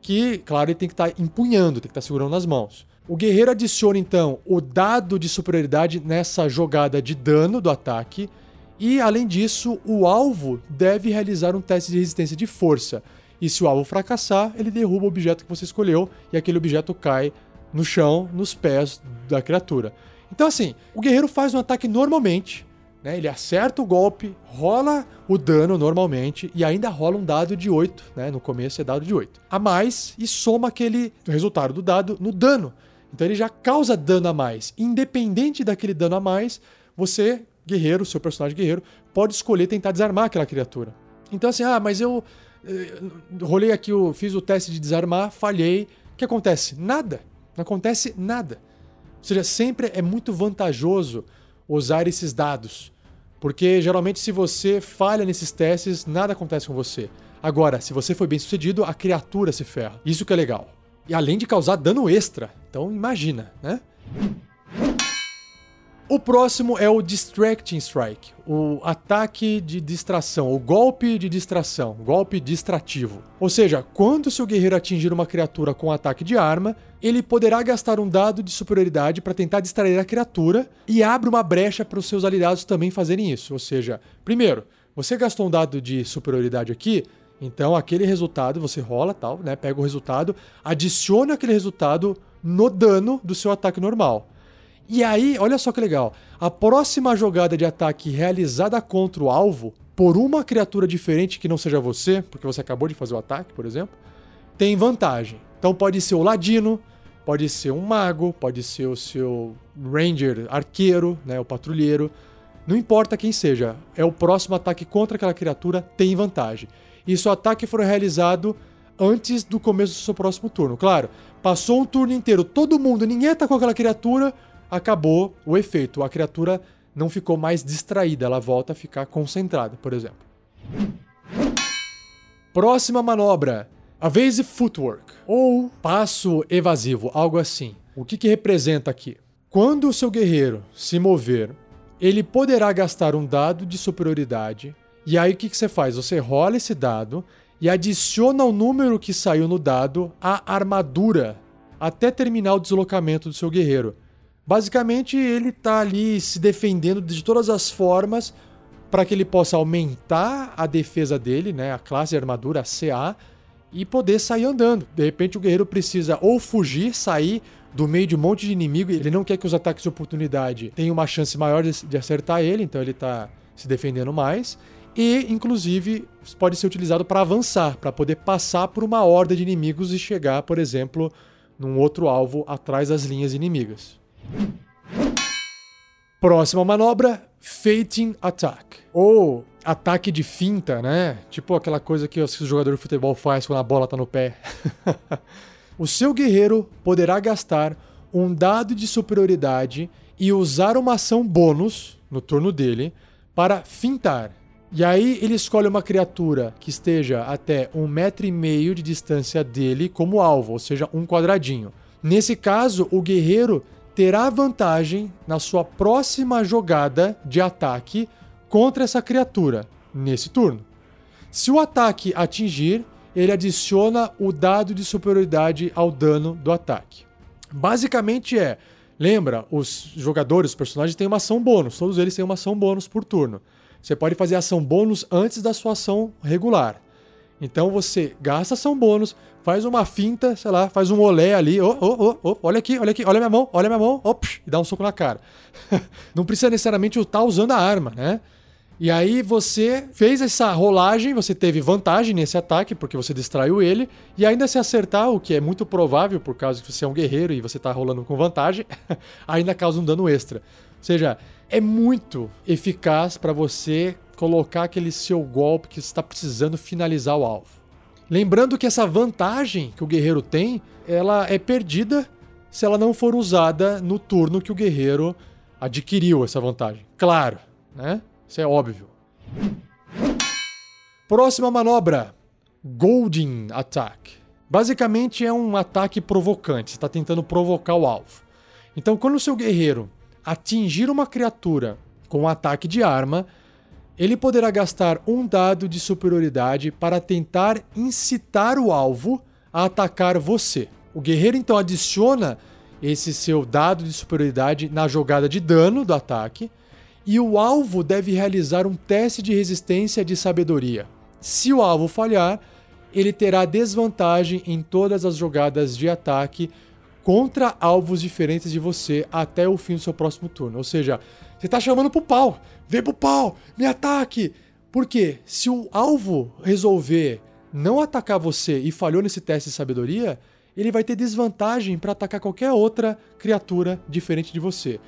que, claro, ele tem que estar tá empunhando, tem que estar tá segurando nas mãos. O guerreiro adiciona então o dado de superioridade nessa jogada de dano do ataque e, além disso, o alvo deve realizar um teste de resistência de força. E se o alvo fracassar, ele derruba o objeto que você escolheu e aquele objeto cai no chão, nos pés da criatura. Então, assim, o guerreiro faz um ataque normalmente, né? Ele acerta o golpe, rola o dano normalmente e ainda rola um dado de 8, né? No começo é dado de 8. A mais e soma aquele resultado do dado no dano. Então ele já causa dano a mais. Independente daquele dano a mais, você guerreiro, seu personagem guerreiro, pode escolher tentar desarmar aquela criatura. Então, assim, ah, mas eu eh, rolei aqui, eu fiz o teste de desarmar, falhei. O que acontece? Nada. Não acontece nada. Ou seja, sempre é muito vantajoso usar esses dados. Porque geralmente, se você falha nesses testes, nada acontece com você. Agora, se você foi bem sucedido, a criatura se ferra. Isso que é legal. E além de causar dano extra. Então, imagina, né? O próximo é o Distracting Strike, o ataque de distração, o golpe de distração, golpe distrativo. Ou seja, quando seu guerreiro atingir uma criatura com ataque de arma, ele poderá gastar um dado de superioridade para tentar distrair a criatura e abre uma brecha para os seus aliados também fazerem isso. Ou seja, primeiro, você gastou um dado de superioridade aqui, então aquele resultado você rola, tal, né? Pega o resultado, adiciona aquele resultado no dano do seu ataque normal. E aí, olha só que legal. A próxima jogada de ataque realizada contra o alvo por uma criatura diferente que não seja você, porque você acabou de fazer o ataque, por exemplo, tem vantagem. Então pode ser o ladino, pode ser um mago, pode ser o seu ranger arqueiro, né, o patrulheiro. Não importa quem seja, é o próximo ataque contra aquela criatura tem vantagem. E se o ataque for realizado antes do começo do seu próximo turno. Claro, passou um turno inteiro, todo mundo, ninguém atacou aquela criatura, acabou o efeito. A criatura não ficou mais distraída, ela volta a ficar concentrada, por exemplo. Próxima manobra: Evasive Footwork, ou passo evasivo, algo assim. O que, que representa aqui? Quando o seu guerreiro se mover, ele poderá gastar um dado de superioridade. E aí o que, que você faz? Você rola esse dado e adiciona o número que saiu no dado à armadura até terminar o deslocamento do seu guerreiro. Basicamente, ele está ali se defendendo de todas as formas para que ele possa aumentar a defesa dele, né, a classe de armadura, a CA, e poder sair andando. De repente, o guerreiro precisa ou fugir, sair do meio de um monte de inimigo, ele não quer que os ataques de oportunidade tenham uma chance maior de acertar ele, então ele está se defendendo mais. E, inclusive, pode ser utilizado para avançar, para poder passar por uma horda de inimigos e chegar, por exemplo, num outro alvo atrás das linhas inimigas. Próxima manobra, Fating Attack. Ou ataque de finta, né? Tipo aquela coisa que o jogador de futebol faz quando a bola tá no pé. o seu guerreiro poderá gastar um dado de superioridade e usar uma ação bônus no turno dele para fintar. E aí ele escolhe uma criatura que esteja até um metro e meio de distância dele como alvo, ou seja, um quadradinho. Nesse caso, o guerreiro terá vantagem na sua próxima jogada de ataque contra essa criatura nesse turno. Se o ataque atingir, ele adiciona o dado de superioridade ao dano do ataque. Basicamente é, lembra, os jogadores, os personagens têm uma ação bônus, todos eles têm uma ação bônus por turno. Você pode fazer ação bônus antes da sua ação regular. Então você gasta ação bônus, faz uma finta, sei lá, faz um olé ali, oh, oh, oh, oh, olha aqui, olha aqui, olha minha mão, olha minha mão, oh, e dá um soco na cara. Não precisa necessariamente estar usando a arma, né? E aí você fez essa rolagem, você teve vantagem nesse ataque, porque você distraiu ele, e ainda se acertar, o que é muito provável, por causa que você é um guerreiro e você está rolando com vantagem, ainda causa um dano extra. Ou seja, é muito eficaz para você colocar aquele seu golpe que está precisando finalizar o alvo. Lembrando que essa vantagem que o guerreiro tem, ela é perdida se ela não for usada no turno que o guerreiro adquiriu essa vantagem. Claro, né? Isso é óbvio. Próxima manobra: Golden Attack. Basicamente é um ataque provocante, está tentando provocar o alvo. Então, quando o seu guerreiro atingir uma criatura com um ataque de arma, ele poderá gastar um dado de superioridade para tentar incitar o alvo a atacar você. O guerreiro então adiciona esse seu dado de superioridade na jogada de dano do ataque e o alvo deve realizar um teste de resistência de sabedoria. Se o alvo falhar, ele terá desvantagem em todas as jogadas de ataque contra alvos diferentes de você até o fim do seu próximo turno. Ou seja, você tá chamando pro pau. Vem pro pau, me ataque. Porque se o alvo resolver não atacar você e falhou nesse teste de sabedoria, ele vai ter desvantagem para atacar qualquer outra criatura diferente de você.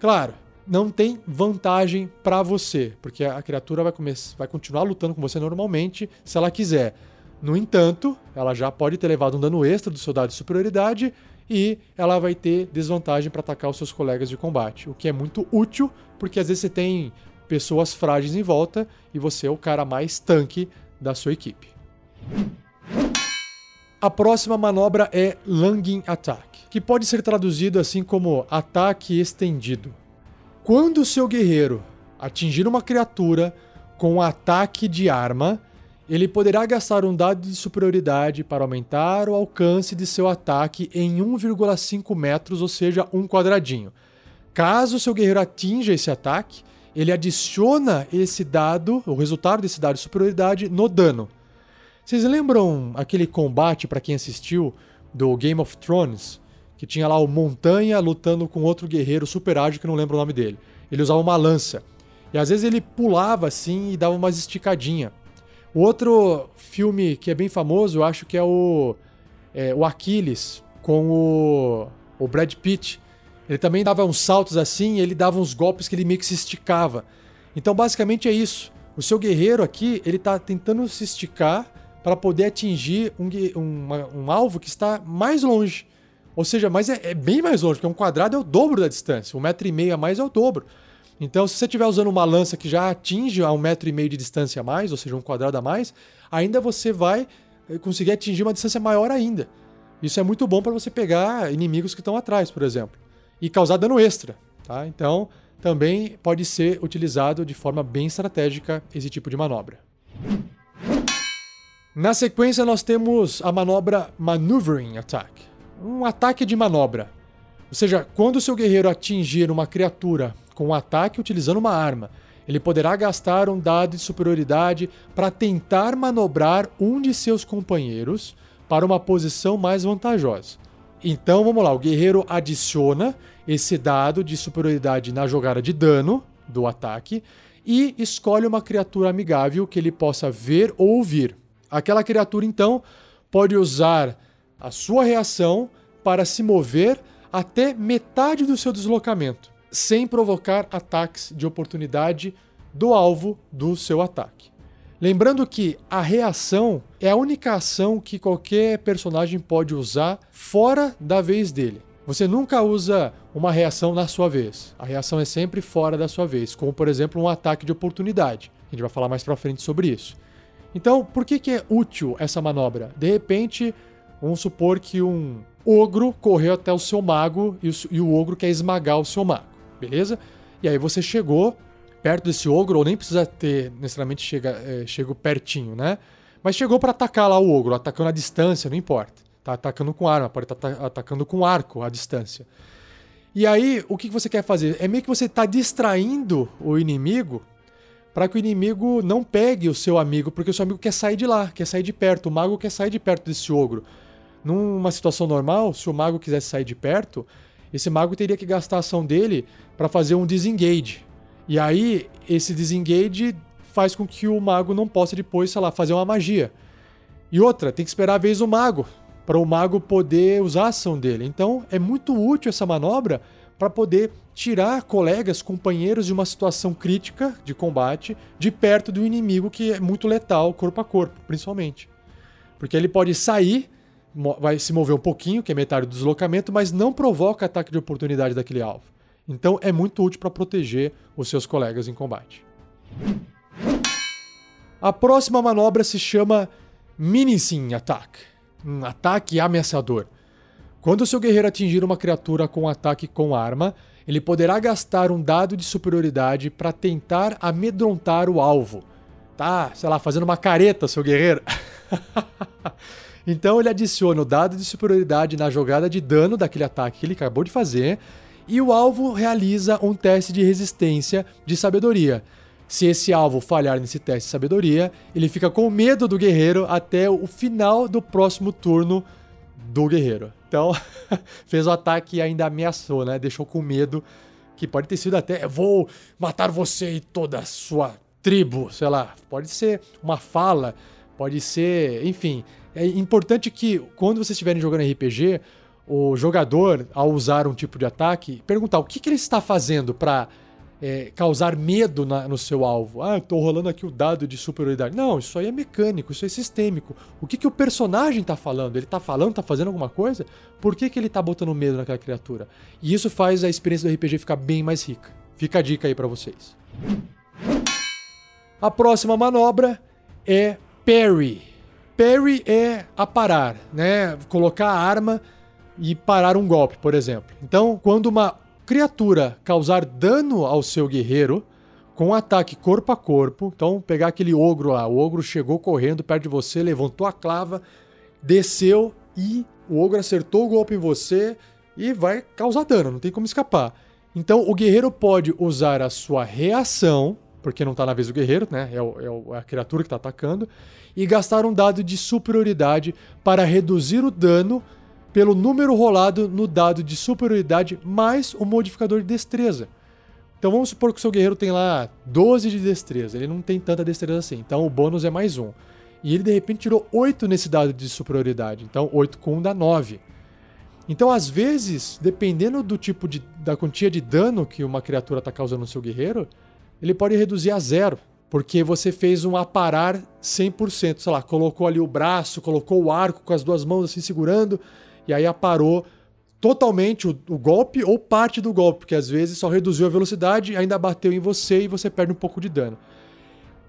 Claro, não tem vantagem para você, porque a criatura vai, começar, vai continuar lutando com você normalmente se ela quiser. No entanto, ela já pode ter levado um dano extra do seu dado de superioridade e ela vai ter desvantagem para atacar os seus colegas de combate, o que é muito útil, porque às vezes você tem pessoas frágeis em volta e você é o cara mais tanque da sua equipe. A próxima manobra é Lunging Attack, que pode ser traduzido assim como ataque estendido. Quando o seu guerreiro atingir uma criatura com um ataque de arma, ele poderá gastar um dado de superioridade para aumentar o alcance de seu ataque em 1,5 metros, ou seja, um quadradinho. Caso seu guerreiro atinja esse ataque, ele adiciona esse dado, o resultado desse dado de superioridade, no dano. Vocês lembram aquele combate, para quem assistiu, do Game of Thrones? Que tinha lá o Montanha lutando com outro guerreiro super ágil que não lembro o nome dele. Ele usava uma lança. E às vezes ele pulava assim e dava umas esticadinha. O outro filme que é bem famoso, eu acho que é o, é, o Aquiles, com o, o Brad Pitt. Ele também dava uns saltos assim, ele dava uns golpes que ele meio que se esticava. Então, basicamente é isso. O seu guerreiro aqui, ele está tentando se esticar para poder atingir um, um, um, alvo que está mais longe. Ou seja, mas é, é bem mais longe, porque um quadrado é o dobro da distância. Um metro e meio a mais é o dobro. Então, se você estiver usando uma lança que já atinge a um metro e meio de distância a mais, ou seja, um quadrado a mais, ainda você vai eh, conseguir atingir uma distância maior ainda. Isso é muito bom para você pegar inimigos que estão atrás, por exemplo, e causar dano extra. Tá? Então, também pode ser utilizado de forma bem estratégica esse tipo de manobra. Na sequência, nós temos a manobra Maneuvering Attack um ataque de manobra. Ou seja, quando o seu guerreiro atingir uma criatura com um ataque utilizando uma arma, ele poderá gastar um dado de superioridade para tentar manobrar um de seus companheiros para uma posição mais vantajosa. Então vamos lá, o guerreiro adiciona esse dado de superioridade na jogada de dano do ataque e escolhe uma criatura amigável que ele possa ver ou ouvir. Aquela criatura então pode usar a sua reação para se mover até metade do seu deslocamento, sem provocar ataques de oportunidade do alvo do seu ataque. Lembrando que a reação é a única ação que qualquer personagem pode usar fora da vez dele. Você nunca usa uma reação na sua vez. A reação é sempre fora da sua vez, como por exemplo um ataque de oportunidade. A gente vai falar mais para frente sobre isso. Então, por que, que é útil essa manobra? De repente, Vamos supor que um ogro correu até o seu mago e o ogro quer esmagar o seu mago, beleza? E aí você chegou perto desse ogro, ou nem precisa ter necessariamente chega, é, chego pertinho, né? Mas chegou para atacar lá o ogro, atacando a distância, não importa. Tá atacando com arma, pode estar tá atacando com arco à distância. E aí, o que você quer fazer? É meio que você está distraindo o inimigo para que o inimigo não pegue o seu amigo, porque o seu amigo quer sair de lá, quer sair de perto. O mago quer sair de perto desse ogro. Numa situação normal, se o mago quisesse sair de perto, esse mago teria que gastar a ação dele para fazer um disengage. E aí, esse disengage faz com que o mago não possa depois, sei lá, fazer uma magia. E outra, tem que esperar a vez do mago, para o mago poder usar a ação dele. Então, é muito útil essa manobra para poder tirar colegas, companheiros de uma situação crítica de combate de perto do inimigo que é muito letal, corpo a corpo, principalmente. Porque ele pode sair vai se mover um pouquinho, que é metade do deslocamento, mas não provoca ataque de oportunidade daquele alvo. Então é muito útil para proteger os seus colegas em combate. A próxima manobra se chama Menacing Attack, um ataque ameaçador. Quando o seu guerreiro atingir uma criatura com ataque com arma, ele poderá gastar um dado de superioridade para tentar amedrontar o alvo. Tá, sei lá, fazendo uma careta, seu guerreiro. Então ele adiciona o dado de superioridade na jogada de dano daquele ataque que ele acabou de fazer, e o alvo realiza um teste de resistência de sabedoria. Se esse alvo falhar nesse teste de sabedoria, ele fica com medo do guerreiro até o final do próximo turno do guerreiro. Então, fez o ataque e ainda ameaçou, né? Deixou com medo, que pode ter sido até: vou matar você e toda a sua tribo, sei lá. Pode ser uma fala, pode ser, enfim, é importante que quando vocês estiverem jogando RPG, o jogador, ao usar um tipo de ataque, perguntar o que, que ele está fazendo para é, causar medo na, no seu alvo. Ah, estou rolando aqui o dado de superioridade. Não, isso aí é mecânico, isso é sistêmico. O que, que o personagem está falando? Ele está falando, está fazendo alguma coisa? Por que, que ele está botando medo naquela criatura? E isso faz a experiência do RPG ficar bem mais rica. Fica a dica aí para vocês. A próxima manobra é Parry. Parry é aparar, né? Colocar a arma e parar um golpe, por exemplo. Então, quando uma criatura causar dano ao seu guerreiro com um ataque corpo a corpo, então pegar aquele ogro lá, o ogro chegou correndo perto de você, levantou a clava, desceu e o ogro acertou o golpe em você e vai causar dano, não tem como escapar. Então o guerreiro pode usar a sua reação, porque não está na vez do guerreiro, né? É, o, é a criatura que está atacando, e gastar um dado de superioridade para reduzir o dano pelo número rolado no dado de superioridade mais o modificador de destreza. Então vamos supor que o seu guerreiro tem lá 12 de destreza, ele não tem tanta destreza assim, então o bônus é mais um. E ele de repente tirou 8 nesse dado de superioridade, então 8 com 1 dá 9. Então, às vezes, dependendo do tipo de, da quantia de dano que uma criatura está causando no seu guerreiro, ele pode reduzir a zero porque você fez um aparar 100%, sei lá, colocou ali o braço, colocou o arco com as duas mãos assim segurando, e aí aparou totalmente o, o, golpe ou parte do golpe, porque às vezes só reduziu a velocidade, ainda bateu em você e você perde um pouco de dano.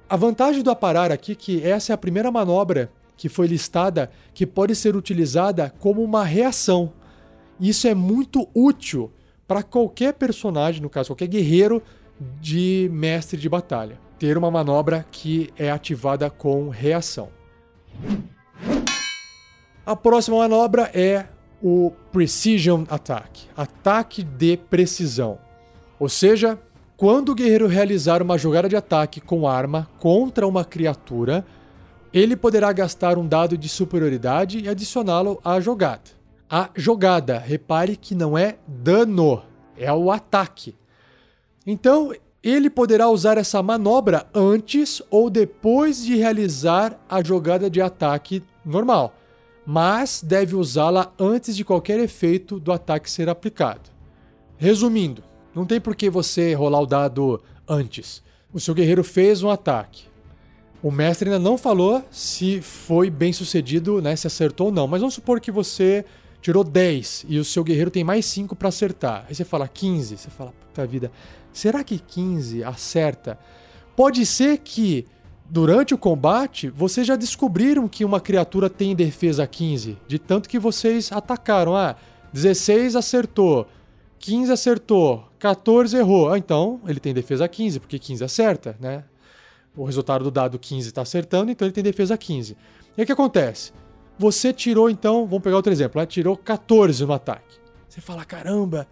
A vantagem do aparar aqui é que essa é a primeira manobra que foi listada que pode ser utilizada como uma reação. Isso é muito útil para qualquer personagem, no caso, qualquer guerreiro de mestre de batalha, ter uma manobra que é ativada com reação. A próxima manobra é o Precision Attack ataque de precisão. Ou seja, quando o guerreiro realizar uma jogada de ataque com arma contra uma criatura, ele poderá gastar um dado de superioridade e adicioná-lo à jogada. A jogada, repare que não é dano, é o ataque. Então, ele poderá usar essa manobra antes ou depois de realizar a jogada de ataque normal, mas deve usá-la antes de qualquer efeito do ataque ser aplicado. Resumindo, não tem por que você rolar o dado antes. O seu guerreiro fez um ataque. O mestre ainda não falou se foi bem sucedido, né, se acertou ou não, mas vamos supor que você tirou 10 e o seu guerreiro tem mais 5 para acertar. Aí você fala 15, você fala, puta vida, será que 15 acerta? Pode ser que durante o combate vocês já descobriram que uma criatura tem defesa 15, de tanto que vocês atacaram. Ah, 16 acertou, 15 acertou, 14 errou. Ah, então ele tem defesa 15, porque 15 acerta, né? O resultado do dado 15 está acertando, então ele tem defesa 15. E o que acontece? Você tirou, então, vamos pegar outro exemplo, né? tirou 14 no ataque. Você fala, caramba,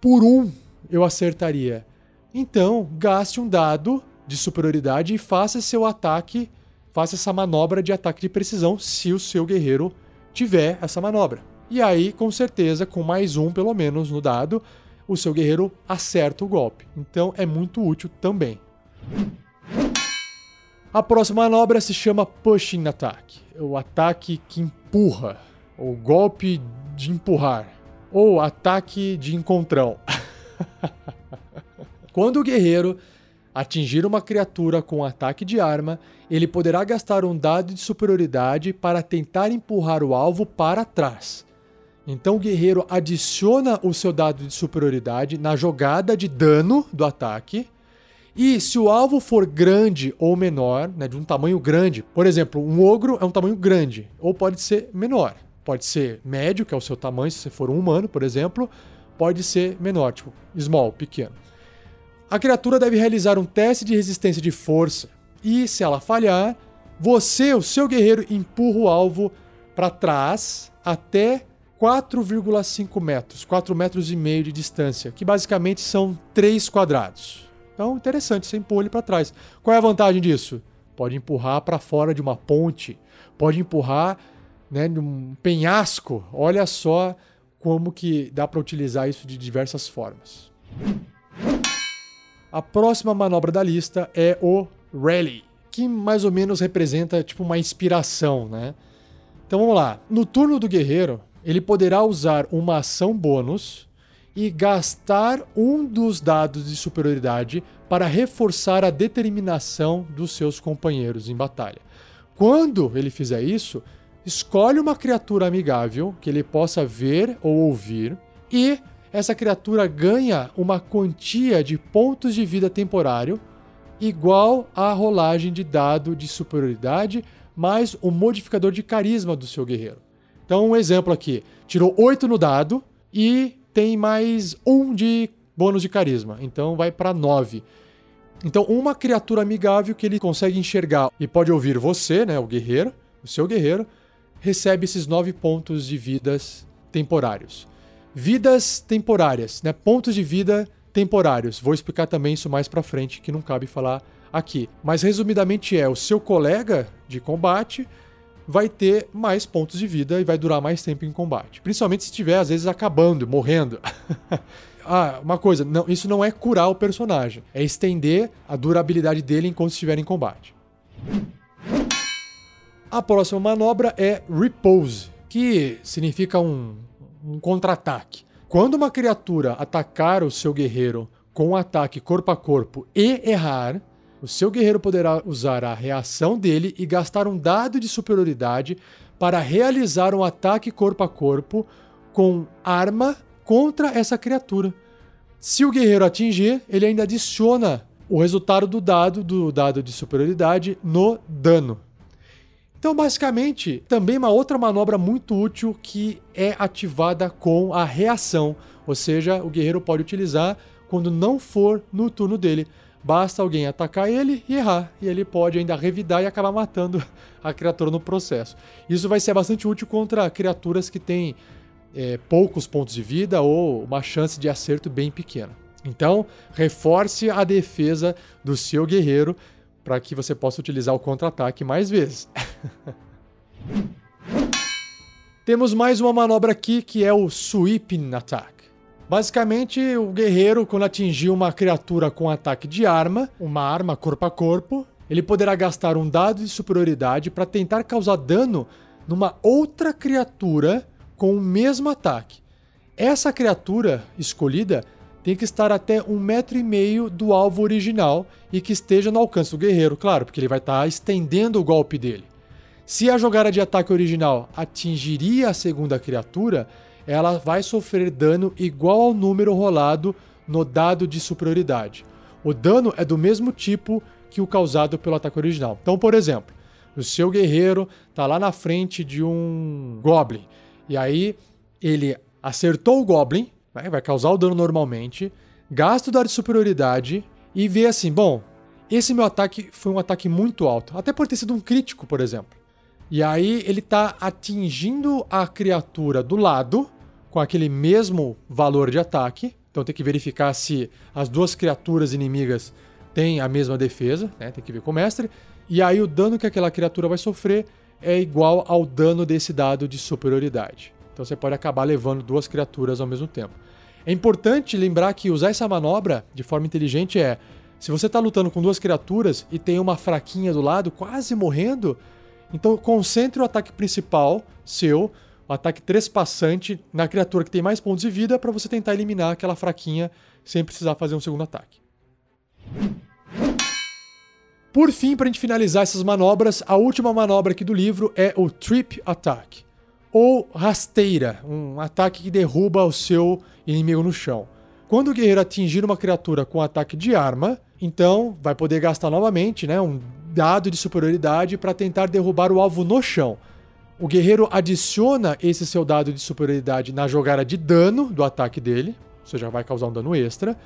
por um eu acertaria. Então, gaste um dado de superioridade e faça seu ataque, faça essa manobra de ataque de precisão se o seu guerreiro tiver essa manobra. E aí, com certeza, com mais um pelo menos no dado, o seu guerreiro acerta o golpe. Então é muito útil também. A próxima manobra se chama Pushing Attack, o ataque que empurra, o golpe de empurrar, ou ataque de encontrão. Quando o guerreiro atingir uma criatura com ataque de arma, ele poderá gastar um dado de superioridade para tentar empurrar o alvo para trás. Então o guerreiro adiciona o seu dado de superioridade na jogada de dano do ataque. E se o alvo for grande ou menor, né, de um tamanho grande, por exemplo, um ogro é um tamanho grande, ou pode ser menor. Pode ser médio, que é o seu tamanho, se você for um humano, por exemplo, pode ser menor, tipo small, pequeno. A criatura deve realizar um teste de resistência de força, e se ela falhar, você, o seu guerreiro, empurra o alvo para trás até 4,5 metros, 4 metros e meio de distância, que basicamente são 3 quadrados. Então, interessante, você empurra ele para trás. Qual é a vantagem disso? Pode empurrar para fora de uma ponte, pode empurrar né, num penhasco. Olha só como que dá para utilizar isso de diversas formas. A próxima manobra da lista é o Rally, que mais ou menos representa tipo uma inspiração, né? Então vamos lá. No turno do guerreiro, ele poderá usar uma ação bônus e gastar um dos dados de superioridade para reforçar a determinação dos seus companheiros em batalha. Quando ele fizer isso, escolhe uma criatura amigável que ele possa ver ou ouvir e essa criatura ganha uma quantia de pontos de vida temporário igual à rolagem de dado de superioridade mais o modificador de carisma do seu guerreiro. Então, um exemplo aqui: tirou 8 no dado e tem mais um de bônus de carisma. Então, vai para 9. Então, uma criatura amigável que ele consegue enxergar e pode ouvir você, né, o guerreiro, o seu guerreiro, recebe esses 9 pontos de vidas temporários. Vidas temporárias, né? Pontos de vida temporários. Vou explicar também isso mais para frente, que não cabe falar aqui. Mas resumidamente é o seu colega de combate vai ter mais pontos de vida e vai durar mais tempo em combate. Principalmente se estiver, às vezes, acabando, morrendo. ah, uma coisa, não, isso não é curar o personagem, é estender a durabilidade dele enquanto estiver em combate. A próxima manobra é Repose, que significa um, um contra-ataque. Quando uma criatura atacar o seu guerreiro com um ataque corpo a corpo e errar, o seu guerreiro poderá usar a reação dele e gastar um dado de superioridade para realizar um ataque corpo a corpo com arma contra essa criatura. Se o guerreiro atingir, ele ainda adiciona o resultado do dado, do dado de superioridade, no dano. Então, basicamente, também uma outra manobra muito útil que é ativada com a reação, ou seja, o guerreiro pode utilizar quando não for no turno dele. Basta alguém atacar ele e errar, e ele pode ainda revidar e acabar matando a criatura no processo. Isso vai ser bastante útil contra criaturas que têm é, poucos pontos de vida ou uma chance de acerto bem pequena. Então, reforce a defesa do seu guerreiro para que você possa utilizar o contra-ataque mais vezes. Temos mais uma manobra aqui que é o Sweeping Attack. Basicamente, o guerreiro, quando atingir uma criatura com ataque de arma, uma arma corpo a corpo, ele poderá gastar um dado de superioridade para tentar causar dano numa outra criatura com o mesmo ataque. Essa criatura escolhida tem que estar até um metro e meio do alvo original e que esteja no alcance do guerreiro, claro, porque ele vai estar estendendo o golpe dele. Se a jogada de ataque original atingiria a segunda criatura, ela vai sofrer dano igual ao número rolado no dado de superioridade. O dano é do mesmo tipo que o causado pelo ataque original. Então, por exemplo, o seu guerreiro está lá na frente de um Goblin, e aí ele acertou o Goblin, né, vai causar o dano normalmente, gasta o dado de superioridade e vê assim: bom, esse meu ataque foi um ataque muito alto, até por ter sido um crítico, por exemplo. E aí ele tá atingindo a criatura do lado com aquele mesmo valor de ataque. Então tem que verificar se as duas criaturas inimigas têm a mesma defesa, né? Tem que ver com o mestre. E aí o dano que aquela criatura vai sofrer é igual ao dano desse dado de superioridade. Então você pode acabar levando duas criaturas ao mesmo tempo. É importante lembrar que usar essa manobra de forma inteligente é: se você está lutando com duas criaturas e tem uma fraquinha do lado, quase morrendo, então concentre o ataque principal seu, o ataque trespassante, na criatura que tem mais pontos de vida para você tentar eliminar aquela fraquinha sem precisar fazer um segundo ataque. Por fim, para a gente finalizar essas manobras, a última manobra aqui do livro é o Trip Attack ou rasteira, um ataque que derruba o seu inimigo no chão. Quando o guerreiro atingir uma criatura com ataque de arma, então vai poder gastar novamente né, um dado de superioridade para tentar derrubar o alvo no chão. O guerreiro adiciona esse seu dado de superioridade na jogada de dano do ataque dele, ou seja, vai causar um dano extra.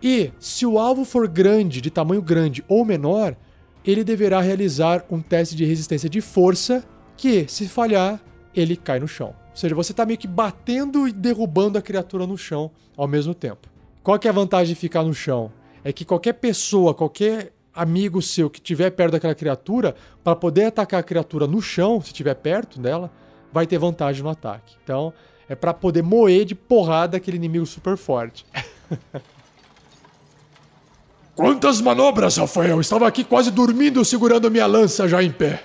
E se o alvo for grande, de tamanho grande ou menor, ele deverá realizar um teste de resistência de força que, se falhar, ele cai no chão. Ou seja, você está meio que batendo e derrubando a criatura no chão ao mesmo tempo. Qual que é a vantagem de ficar no chão? É que qualquer pessoa, qualquer amigo seu que estiver perto daquela criatura, para poder atacar a criatura no chão, se estiver perto dela, vai ter vantagem no ataque. Então, é para poder moer de porrada aquele inimigo super forte. Quantas manobras, Rafael! Estava aqui quase dormindo segurando minha lança já em pé.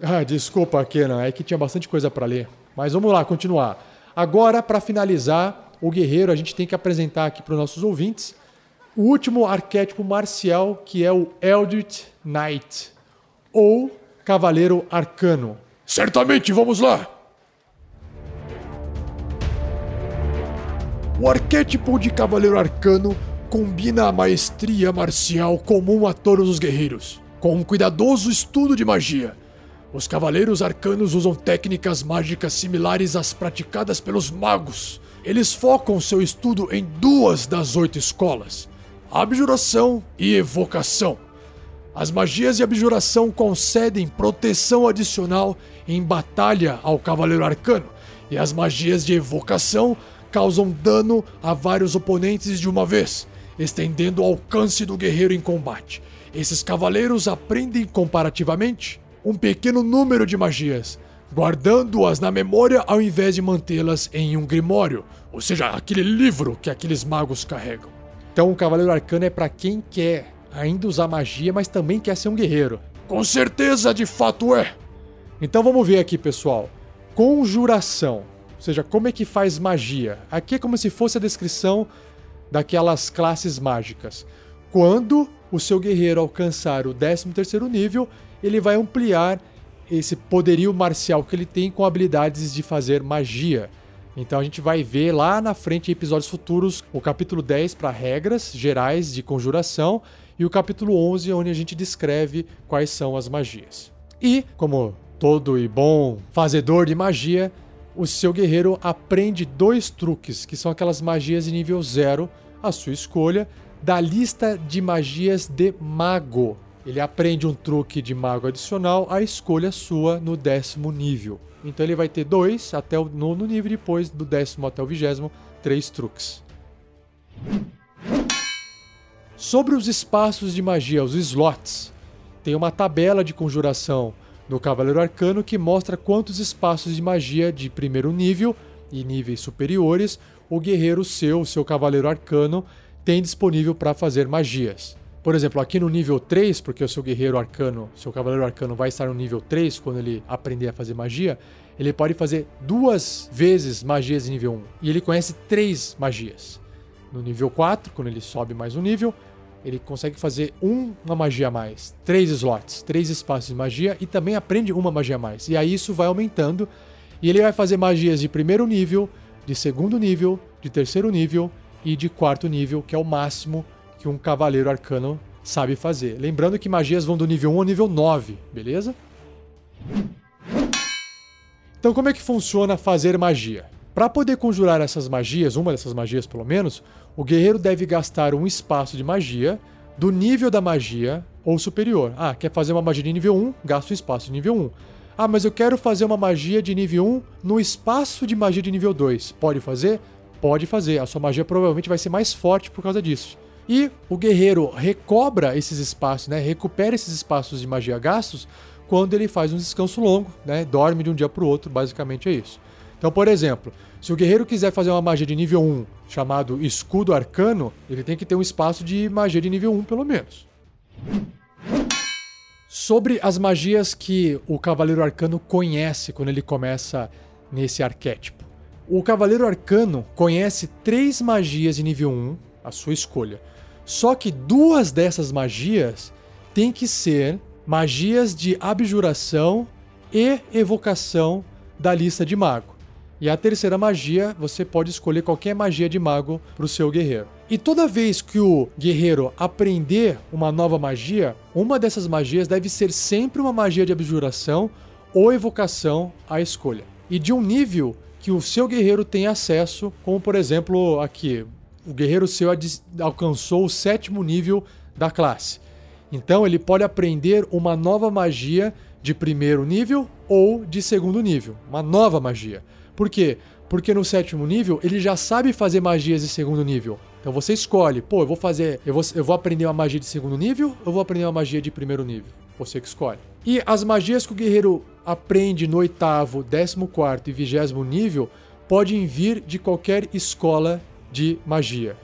Ah, desculpa, Kenan, é que tinha bastante coisa para ler. Mas vamos lá, continuar. Agora, para finalizar, o guerreiro, a gente tem que apresentar aqui para os nossos ouvintes o último arquétipo marcial, que é o Eldritch Knight, ou Cavaleiro Arcano. Certamente, vamos lá! O arquétipo de Cavaleiro Arcano combina a maestria marcial comum a todos os guerreiros, com um cuidadoso estudo de magia os cavaleiros arcanos usam técnicas mágicas similares às praticadas pelos magos. Eles focam seu estudo em duas das oito escolas: abjuração e evocação. As magias de abjuração concedem proteção adicional em batalha ao cavaleiro arcano, e as magias de evocação causam dano a vários oponentes de uma vez, estendendo o alcance do guerreiro em combate. Esses cavaleiros aprendem comparativamente um pequeno número de magias, guardando-as na memória ao invés de mantê-las em um grimório, ou seja, aquele livro que aqueles magos carregam. Então, o Cavaleiro Arcano é para quem quer ainda usar magia, mas também quer ser um guerreiro. Com certeza, de fato é. Então vamos ver aqui, pessoal. Conjuração, ou seja, como é que faz magia. Aqui é como se fosse a descrição daquelas classes mágicas. Quando o seu guerreiro alcançar o 13º nível, ele vai ampliar esse poderio marcial que ele tem com habilidades de fazer magia. Então a gente vai ver lá na frente, em episódios futuros, o capítulo 10 para regras gerais de conjuração e o capítulo 11, onde a gente descreve quais são as magias. E, como todo e bom fazedor de magia, o seu guerreiro aprende dois truques, que são aquelas magias de nível 0, a sua escolha, da lista de magias de mago. Ele aprende um truque de mago adicional, a escolha sua no décimo nível. Então ele vai ter dois até o nono nível, depois do décimo até o vigésimo, três truques. Sobre os espaços de magia, os slots, tem uma tabela de conjuração no Cavaleiro Arcano que mostra quantos espaços de magia de primeiro nível e níveis superiores o guerreiro seu, seu Cavaleiro Arcano, tem disponível para fazer magias. Por exemplo, aqui no nível 3, porque o seu guerreiro arcano, seu cavaleiro arcano vai estar no nível 3 quando ele aprender a fazer magia, ele pode fazer duas vezes magias de nível 1. E ele conhece três magias. No nível 4, quando ele sobe mais um nível, ele consegue fazer uma magia a mais, três slots, três espaços de magia e também aprende uma magia a mais. E aí isso vai aumentando e ele vai fazer magias de primeiro nível, de segundo nível, de terceiro nível e de quarto nível, que é o máximo que um cavaleiro arcano sabe fazer. Lembrando que magias vão do nível 1 ao nível 9, beleza? Então, como é que funciona fazer magia? Para poder conjurar essas magias, uma dessas magias pelo menos, o guerreiro deve gastar um espaço de magia do nível da magia ou superior. Ah, quer fazer uma magia de nível 1? Gasta o espaço de nível 1. Ah, mas eu quero fazer uma magia de nível 1 no espaço de magia de nível 2. Pode fazer? Pode fazer. A sua magia provavelmente vai ser mais forte por causa disso. E o guerreiro recobra esses espaços, né? Recupera esses espaços de magia gastos quando ele faz um descanso longo, né? Dorme de um dia para o outro, basicamente é isso. Então, por exemplo, se o guerreiro quiser fazer uma magia de nível 1 chamado escudo arcano, ele tem que ter um espaço de magia de nível 1 pelo menos. Sobre as magias que o cavaleiro arcano conhece quando ele começa nesse arquétipo. O cavaleiro arcano conhece três magias de nível 1, a sua escolha. Só que duas dessas magias têm que ser magias de abjuração e evocação da lista de mago. E a terceira magia, você pode escolher qualquer magia de mago para o seu guerreiro. E toda vez que o guerreiro aprender uma nova magia, uma dessas magias deve ser sempre uma magia de abjuração ou evocação à escolha. E de um nível que o seu guerreiro tem acesso, como por exemplo aqui, o guerreiro seu alcançou o sétimo nível da classe. Então ele pode aprender uma nova magia de primeiro nível ou de segundo nível. Uma nova magia. Por quê? Porque no sétimo nível ele já sabe fazer magias de segundo nível. Então você escolhe, pô, eu vou fazer, eu vou, eu vou aprender uma magia de segundo nível ou eu vou aprender uma magia de primeiro nível? Você que escolhe. E as magias que o guerreiro aprende no oitavo, décimo quarto e vigésimo nível podem vir de qualquer escola de magia.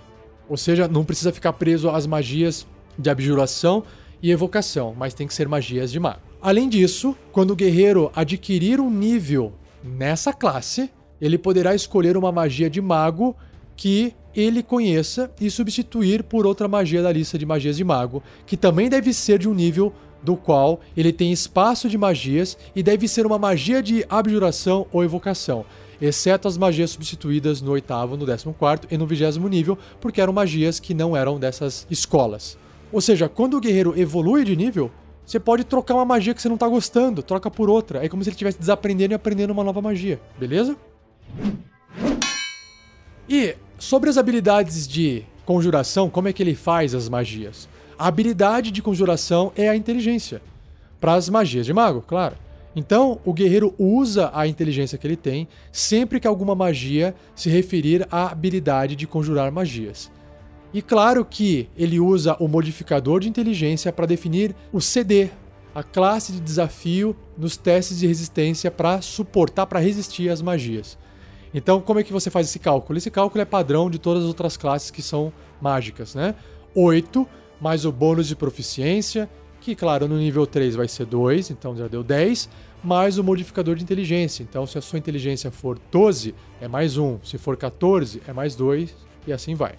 Ou seja, não precisa ficar preso às magias de abjuração e evocação, mas tem que ser magias de mago. Além disso, quando o guerreiro adquirir um nível nessa classe, ele poderá escolher uma magia de mago que ele conheça e substituir por outra magia da lista de magias de mago, que também deve ser de um nível do qual ele tem espaço de magias e deve ser uma magia de abjuração ou evocação exceto as magias substituídas no oitavo, no décimo quarto e no vigésimo nível, porque eram magias que não eram dessas escolas. Ou seja, quando o guerreiro evolui de nível, você pode trocar uma magia que você não está gostando, troca por outra. É como se ele estivesse desaprendendo e aprendendo uma nova magia, beleza? E sobre as habilidades de conjuração, como é que ele faz as magias? A habilidade de conjuração é a inteligência. Para as magias de mago, claro. Então, o guerreiro usa a inteligência que ele tem sempre que alguma magia se referir à habilidade de conjurar magias. E claro que ele usa o modificador de inteligência para definir o CD, a classe de desafio nos testes de resistência para suportar, para resistir às magias. Então, como é que você faz esse cálculo? Esse cálculo é padrão de todas as outras classes que são mágicas, né? 8 mais o bônus de proficiência que, claro, no nível 3 vai ser 2, então já deu 10, mais o modificador de inteligência. Então, se a sua inteligência for 12, é mais 1, se for 14, é mais 2, e assim vai.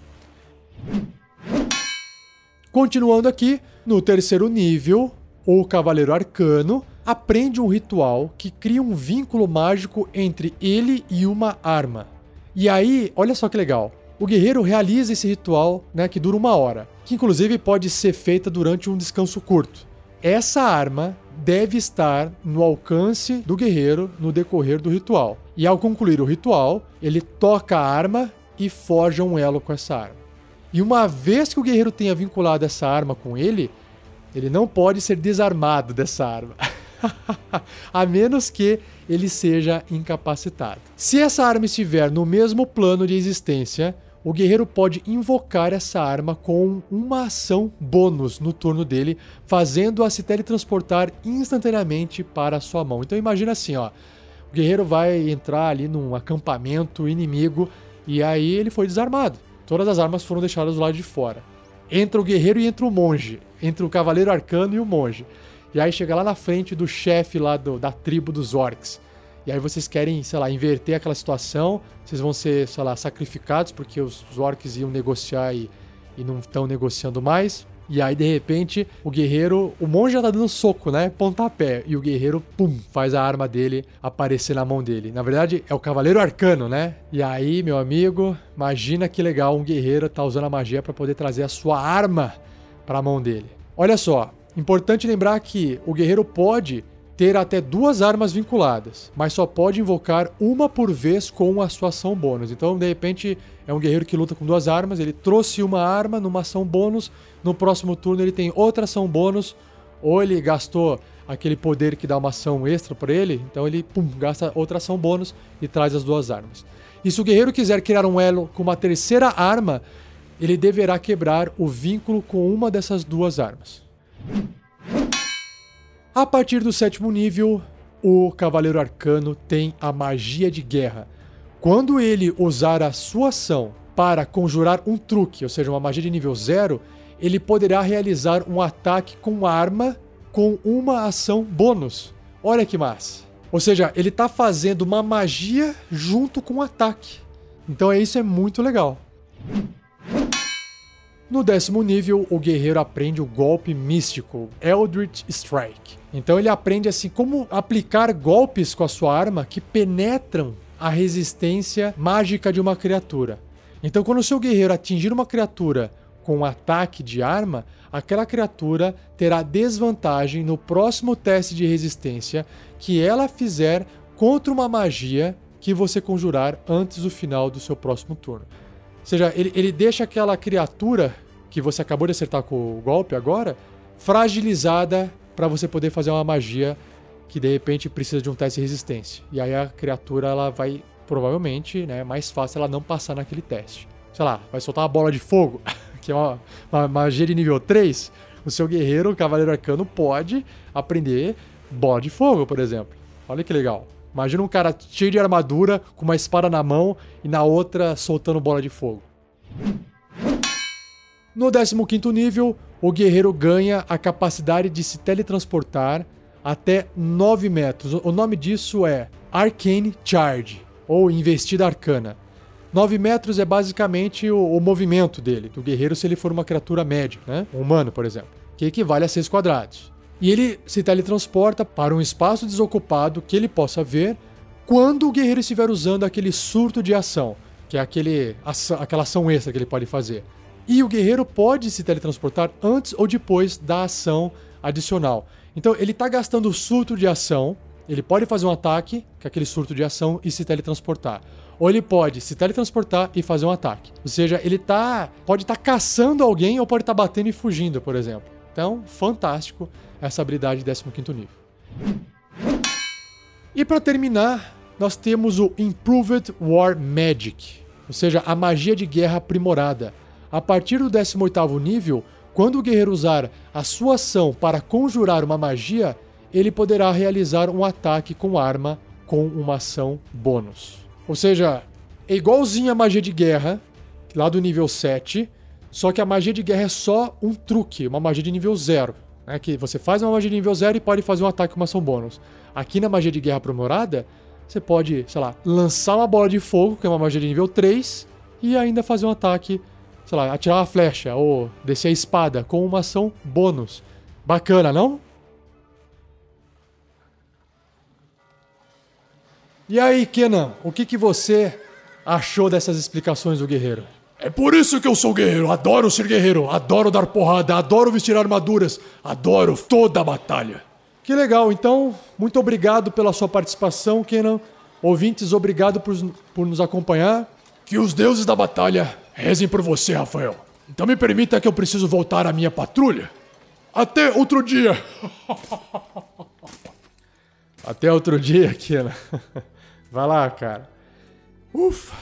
Continuando aqui, no terceiro nível, o Cavaleiro Arcano aprende um ritual que cria um vínculo mágico entre ele e uma arma. E aí, olha só que legal. O guerreiro realiza esse ritual, né, que dura uma hora, que inclusive pode ser feita durante um descanso curto. Essa arma deve estar no alcance do guerreiro no decorrer do ritual. E ao concluir o ritual, ele toca a arma e forja um elo com essa arma. E uma vez que o guerreiro tenha vinculado essa arma com ele, ele não pode ser desarmado dessa arma. a menos que ele seja incapacitado. Se essa arma estiver no mesmo plano de existência, o guerreiro pode invocar essa arma com uma ação bônus no turno dele, fazendo-a se teletransportar instantaneamente para a sua mão. Então imagina assim, ó. O guerreiro vai entrar ali num acampamento inimigo e aí ele foi desarmado. Todas as armas foram deixadas do lado de fora. Entra o guerreiro e entra o monge. Entra o cavaleiro arcano e o monge. E aí chega lá na frente do chefe lá do, da tribo dos orcs. E aí vocês querem, sei lá, inverter aquela situação, vocês vão ser, sei lá, sacrificados porque os, os orcs iam negociar e, e não estão negociando mais. E aí, de repente, o guerreiro. O monge já tá dando soco, né? Pontapé. E o guerreiro, pum, faz a arma dele aparecer na mão dele. Na verdade, é o cavaleiro arcano, né? E aí, meu amigo, imagina que legal um guerreiro tá usando a magia para poder trazer a sua arma para a mão dele. Olha só, importante lembrar que o guerreiro pode ter até duas armas vinculadas, mas só pode invocar uma por vez com a sua ação bônus. Então, de repente, é um guerreiro que luta com duas armas, ele trouxe uma arma numa ação bônus, no próximo turno ele tem outra ação bônus, ou ele gastou aquele poder que dá uma ação extra para ele, então ele pum, gasta outra ação bônus e traz as duas armas. E se o guerreiro quiser criar um elo com uma terceira arma, ele deverá quebrar o vínculo com uma dessas duas armas. A partir do sétimo nível, o Cavaleiro Arcano tem a magia de guerra. Quando ele usar a sua ação para conjurar um truque, ou seja, uma magia de nível zero, ele poderá realizar um ataque com arma com uma ação bônus. Olha que massa! Ou seja, ele está fazendo uma magia junto com um ataque. Então é isso é muito legal. No décimo nível, o guerreiro aprende o golpe místico, Eldritch Strike. Então ele aprende assim como aplicar golpes com a sua arma que penetram a resistência mágica de uma criatura. Então quando o seu guerreiro atingir uma criatura com um ataque de arma, aquela criatura terá desvantagem no próximo teste de resistência que ela fizer contra uma magia que você conjurar antes do final do seu próximo turno. Ou seja, ele, ele deixa aquela criatura que você acabou de acertar com o golpe agora, fragilizada para você poder fazer uma magia que de repente precisa de um teste de resistência. E aí a criatura ela vai provavelmente, né, mais fácil ela não passar naquele teste. Sei lá, vai soltar uma bola de fogo, que é uma, uma magia de nível 3. O seu guerreiro, o cavaleiro arcano, pode aprender bola de fogo, por exemplo. Olha que legal. Imagina um cara cheio de armadura, com uma espada na mão e na outra soltando bola de fogo. No 15 nível, o guerreiro ganha a capacidade de se teletransportar até 9 metros. O nome disso é Arcane Charge, ou Investida Arcana. 9 metros é basicamente o, o, movimento dele, do guerreiro, se ele for uma criatura média, né? Um humano, por exemplo, que equivale a 6 quadrados. E ele se teletransporta para um espaço desocupado que ele possa ver quando o guerreiro estiver usando aquele surto de ação, que é aquele, aquela ação extra que ele pode fazer. E o guerreiro pode se teletransportar antes ou depois da ação adicional. Então ele está gastando o surto de ação, ele pode fazer um ataque, que é aquele surto de ação, e se teletransportar. Ou ele pode se teletransportar e fazer um ataque. Ou seja, ele tá, pode estar tá caçando alguém ou pode estar tá batendo e fugindo, por exemplo. Então, fantástico essa habilidade de 15 nível. E para terminar, nós temos o Improved War Magic, ou seja, a magia de guerra aprimorada. A partir do 18º nível, quando o guerreiro usar a sua ação para conjurar uma magia, ele poderá realizar um ataque com arma com uma ação bônus. Ou seja, é igualzinho a magia de guerra, lá do nível 7, só que a magia de guerra é só um truque, uma magia de nível 0. Né? Que você faz uma magia de nível 0 e pode fazer um ataque com uma ação bônus. Aqui na magia de guerra aprimorada, você pode, sei lá, lançar uma bola de fogo, que é uma magia de nível 3, e ainda fazer um ataque sei lá, atirar uma flecha ou descer a espada com uma ação bônus. Bacana, não? E aí, Kenan, o que, que você achou dessas explicações do guerreiro? É por isso que eu sou guerreiro. Adoro ser guerreiro. Adoro dar porrada. Adoro vestir armaduras. Adoro toda a batalha. Que legal. Então, muito obrigado pela sua participação, Kenan. Ouvintes, obrigado por, por nos acompanhar. Que os deuses da batalha rezem por você, Rafael. Então me permita que eu preciso voltar à minha patrulha. Até outro dia. Até outro dia, Kenan. Vai lá, cara. Ufa.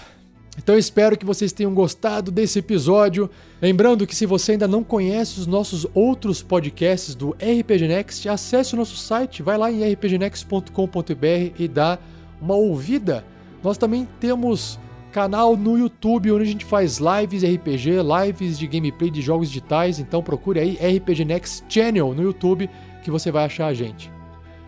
Então espero que vocês tenham gostado desse episódio. Lembrando que se você ainda não conhece os nossos outros podcasts do RPG Next, acesse o nosso site, vai lá em rpgnext.com.br e dá uma ouvida. Nós também temos canal no YouTube onde a gente faz lives RPG, lives de gameplay de jogos digitais, então procure aí RPG Next Channel no YouTube que você vai achar a gente.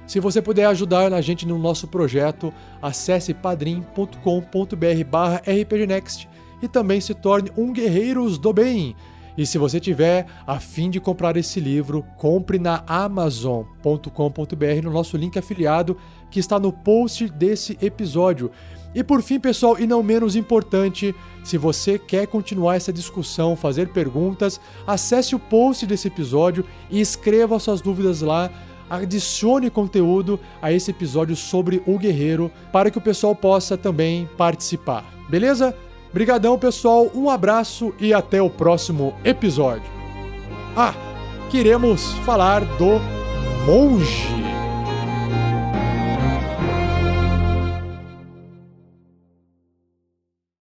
Se você puder ajudar a gente no nosso projeto, acesse padrim.com.br barra rpgnext e também se torne um Guerreiros do Bem. E se você tiver a fim de comprar esse livro, compre na amazon.com.br no nosso link afiliado que está no post desse episódio. E por fim, pessoal, e não menos importante, se você quer continuar essa discussão, fazer perguntas, acesse o post desse episódio e escreva suas dúvidas lá adicione conteúdo a esse episódio sobre o guerreiro para que o pessoal possa também participar. Beleza? Brigadão, pessoal. Um abraço e até o próximo episódio. Ah, queremos falar do monge.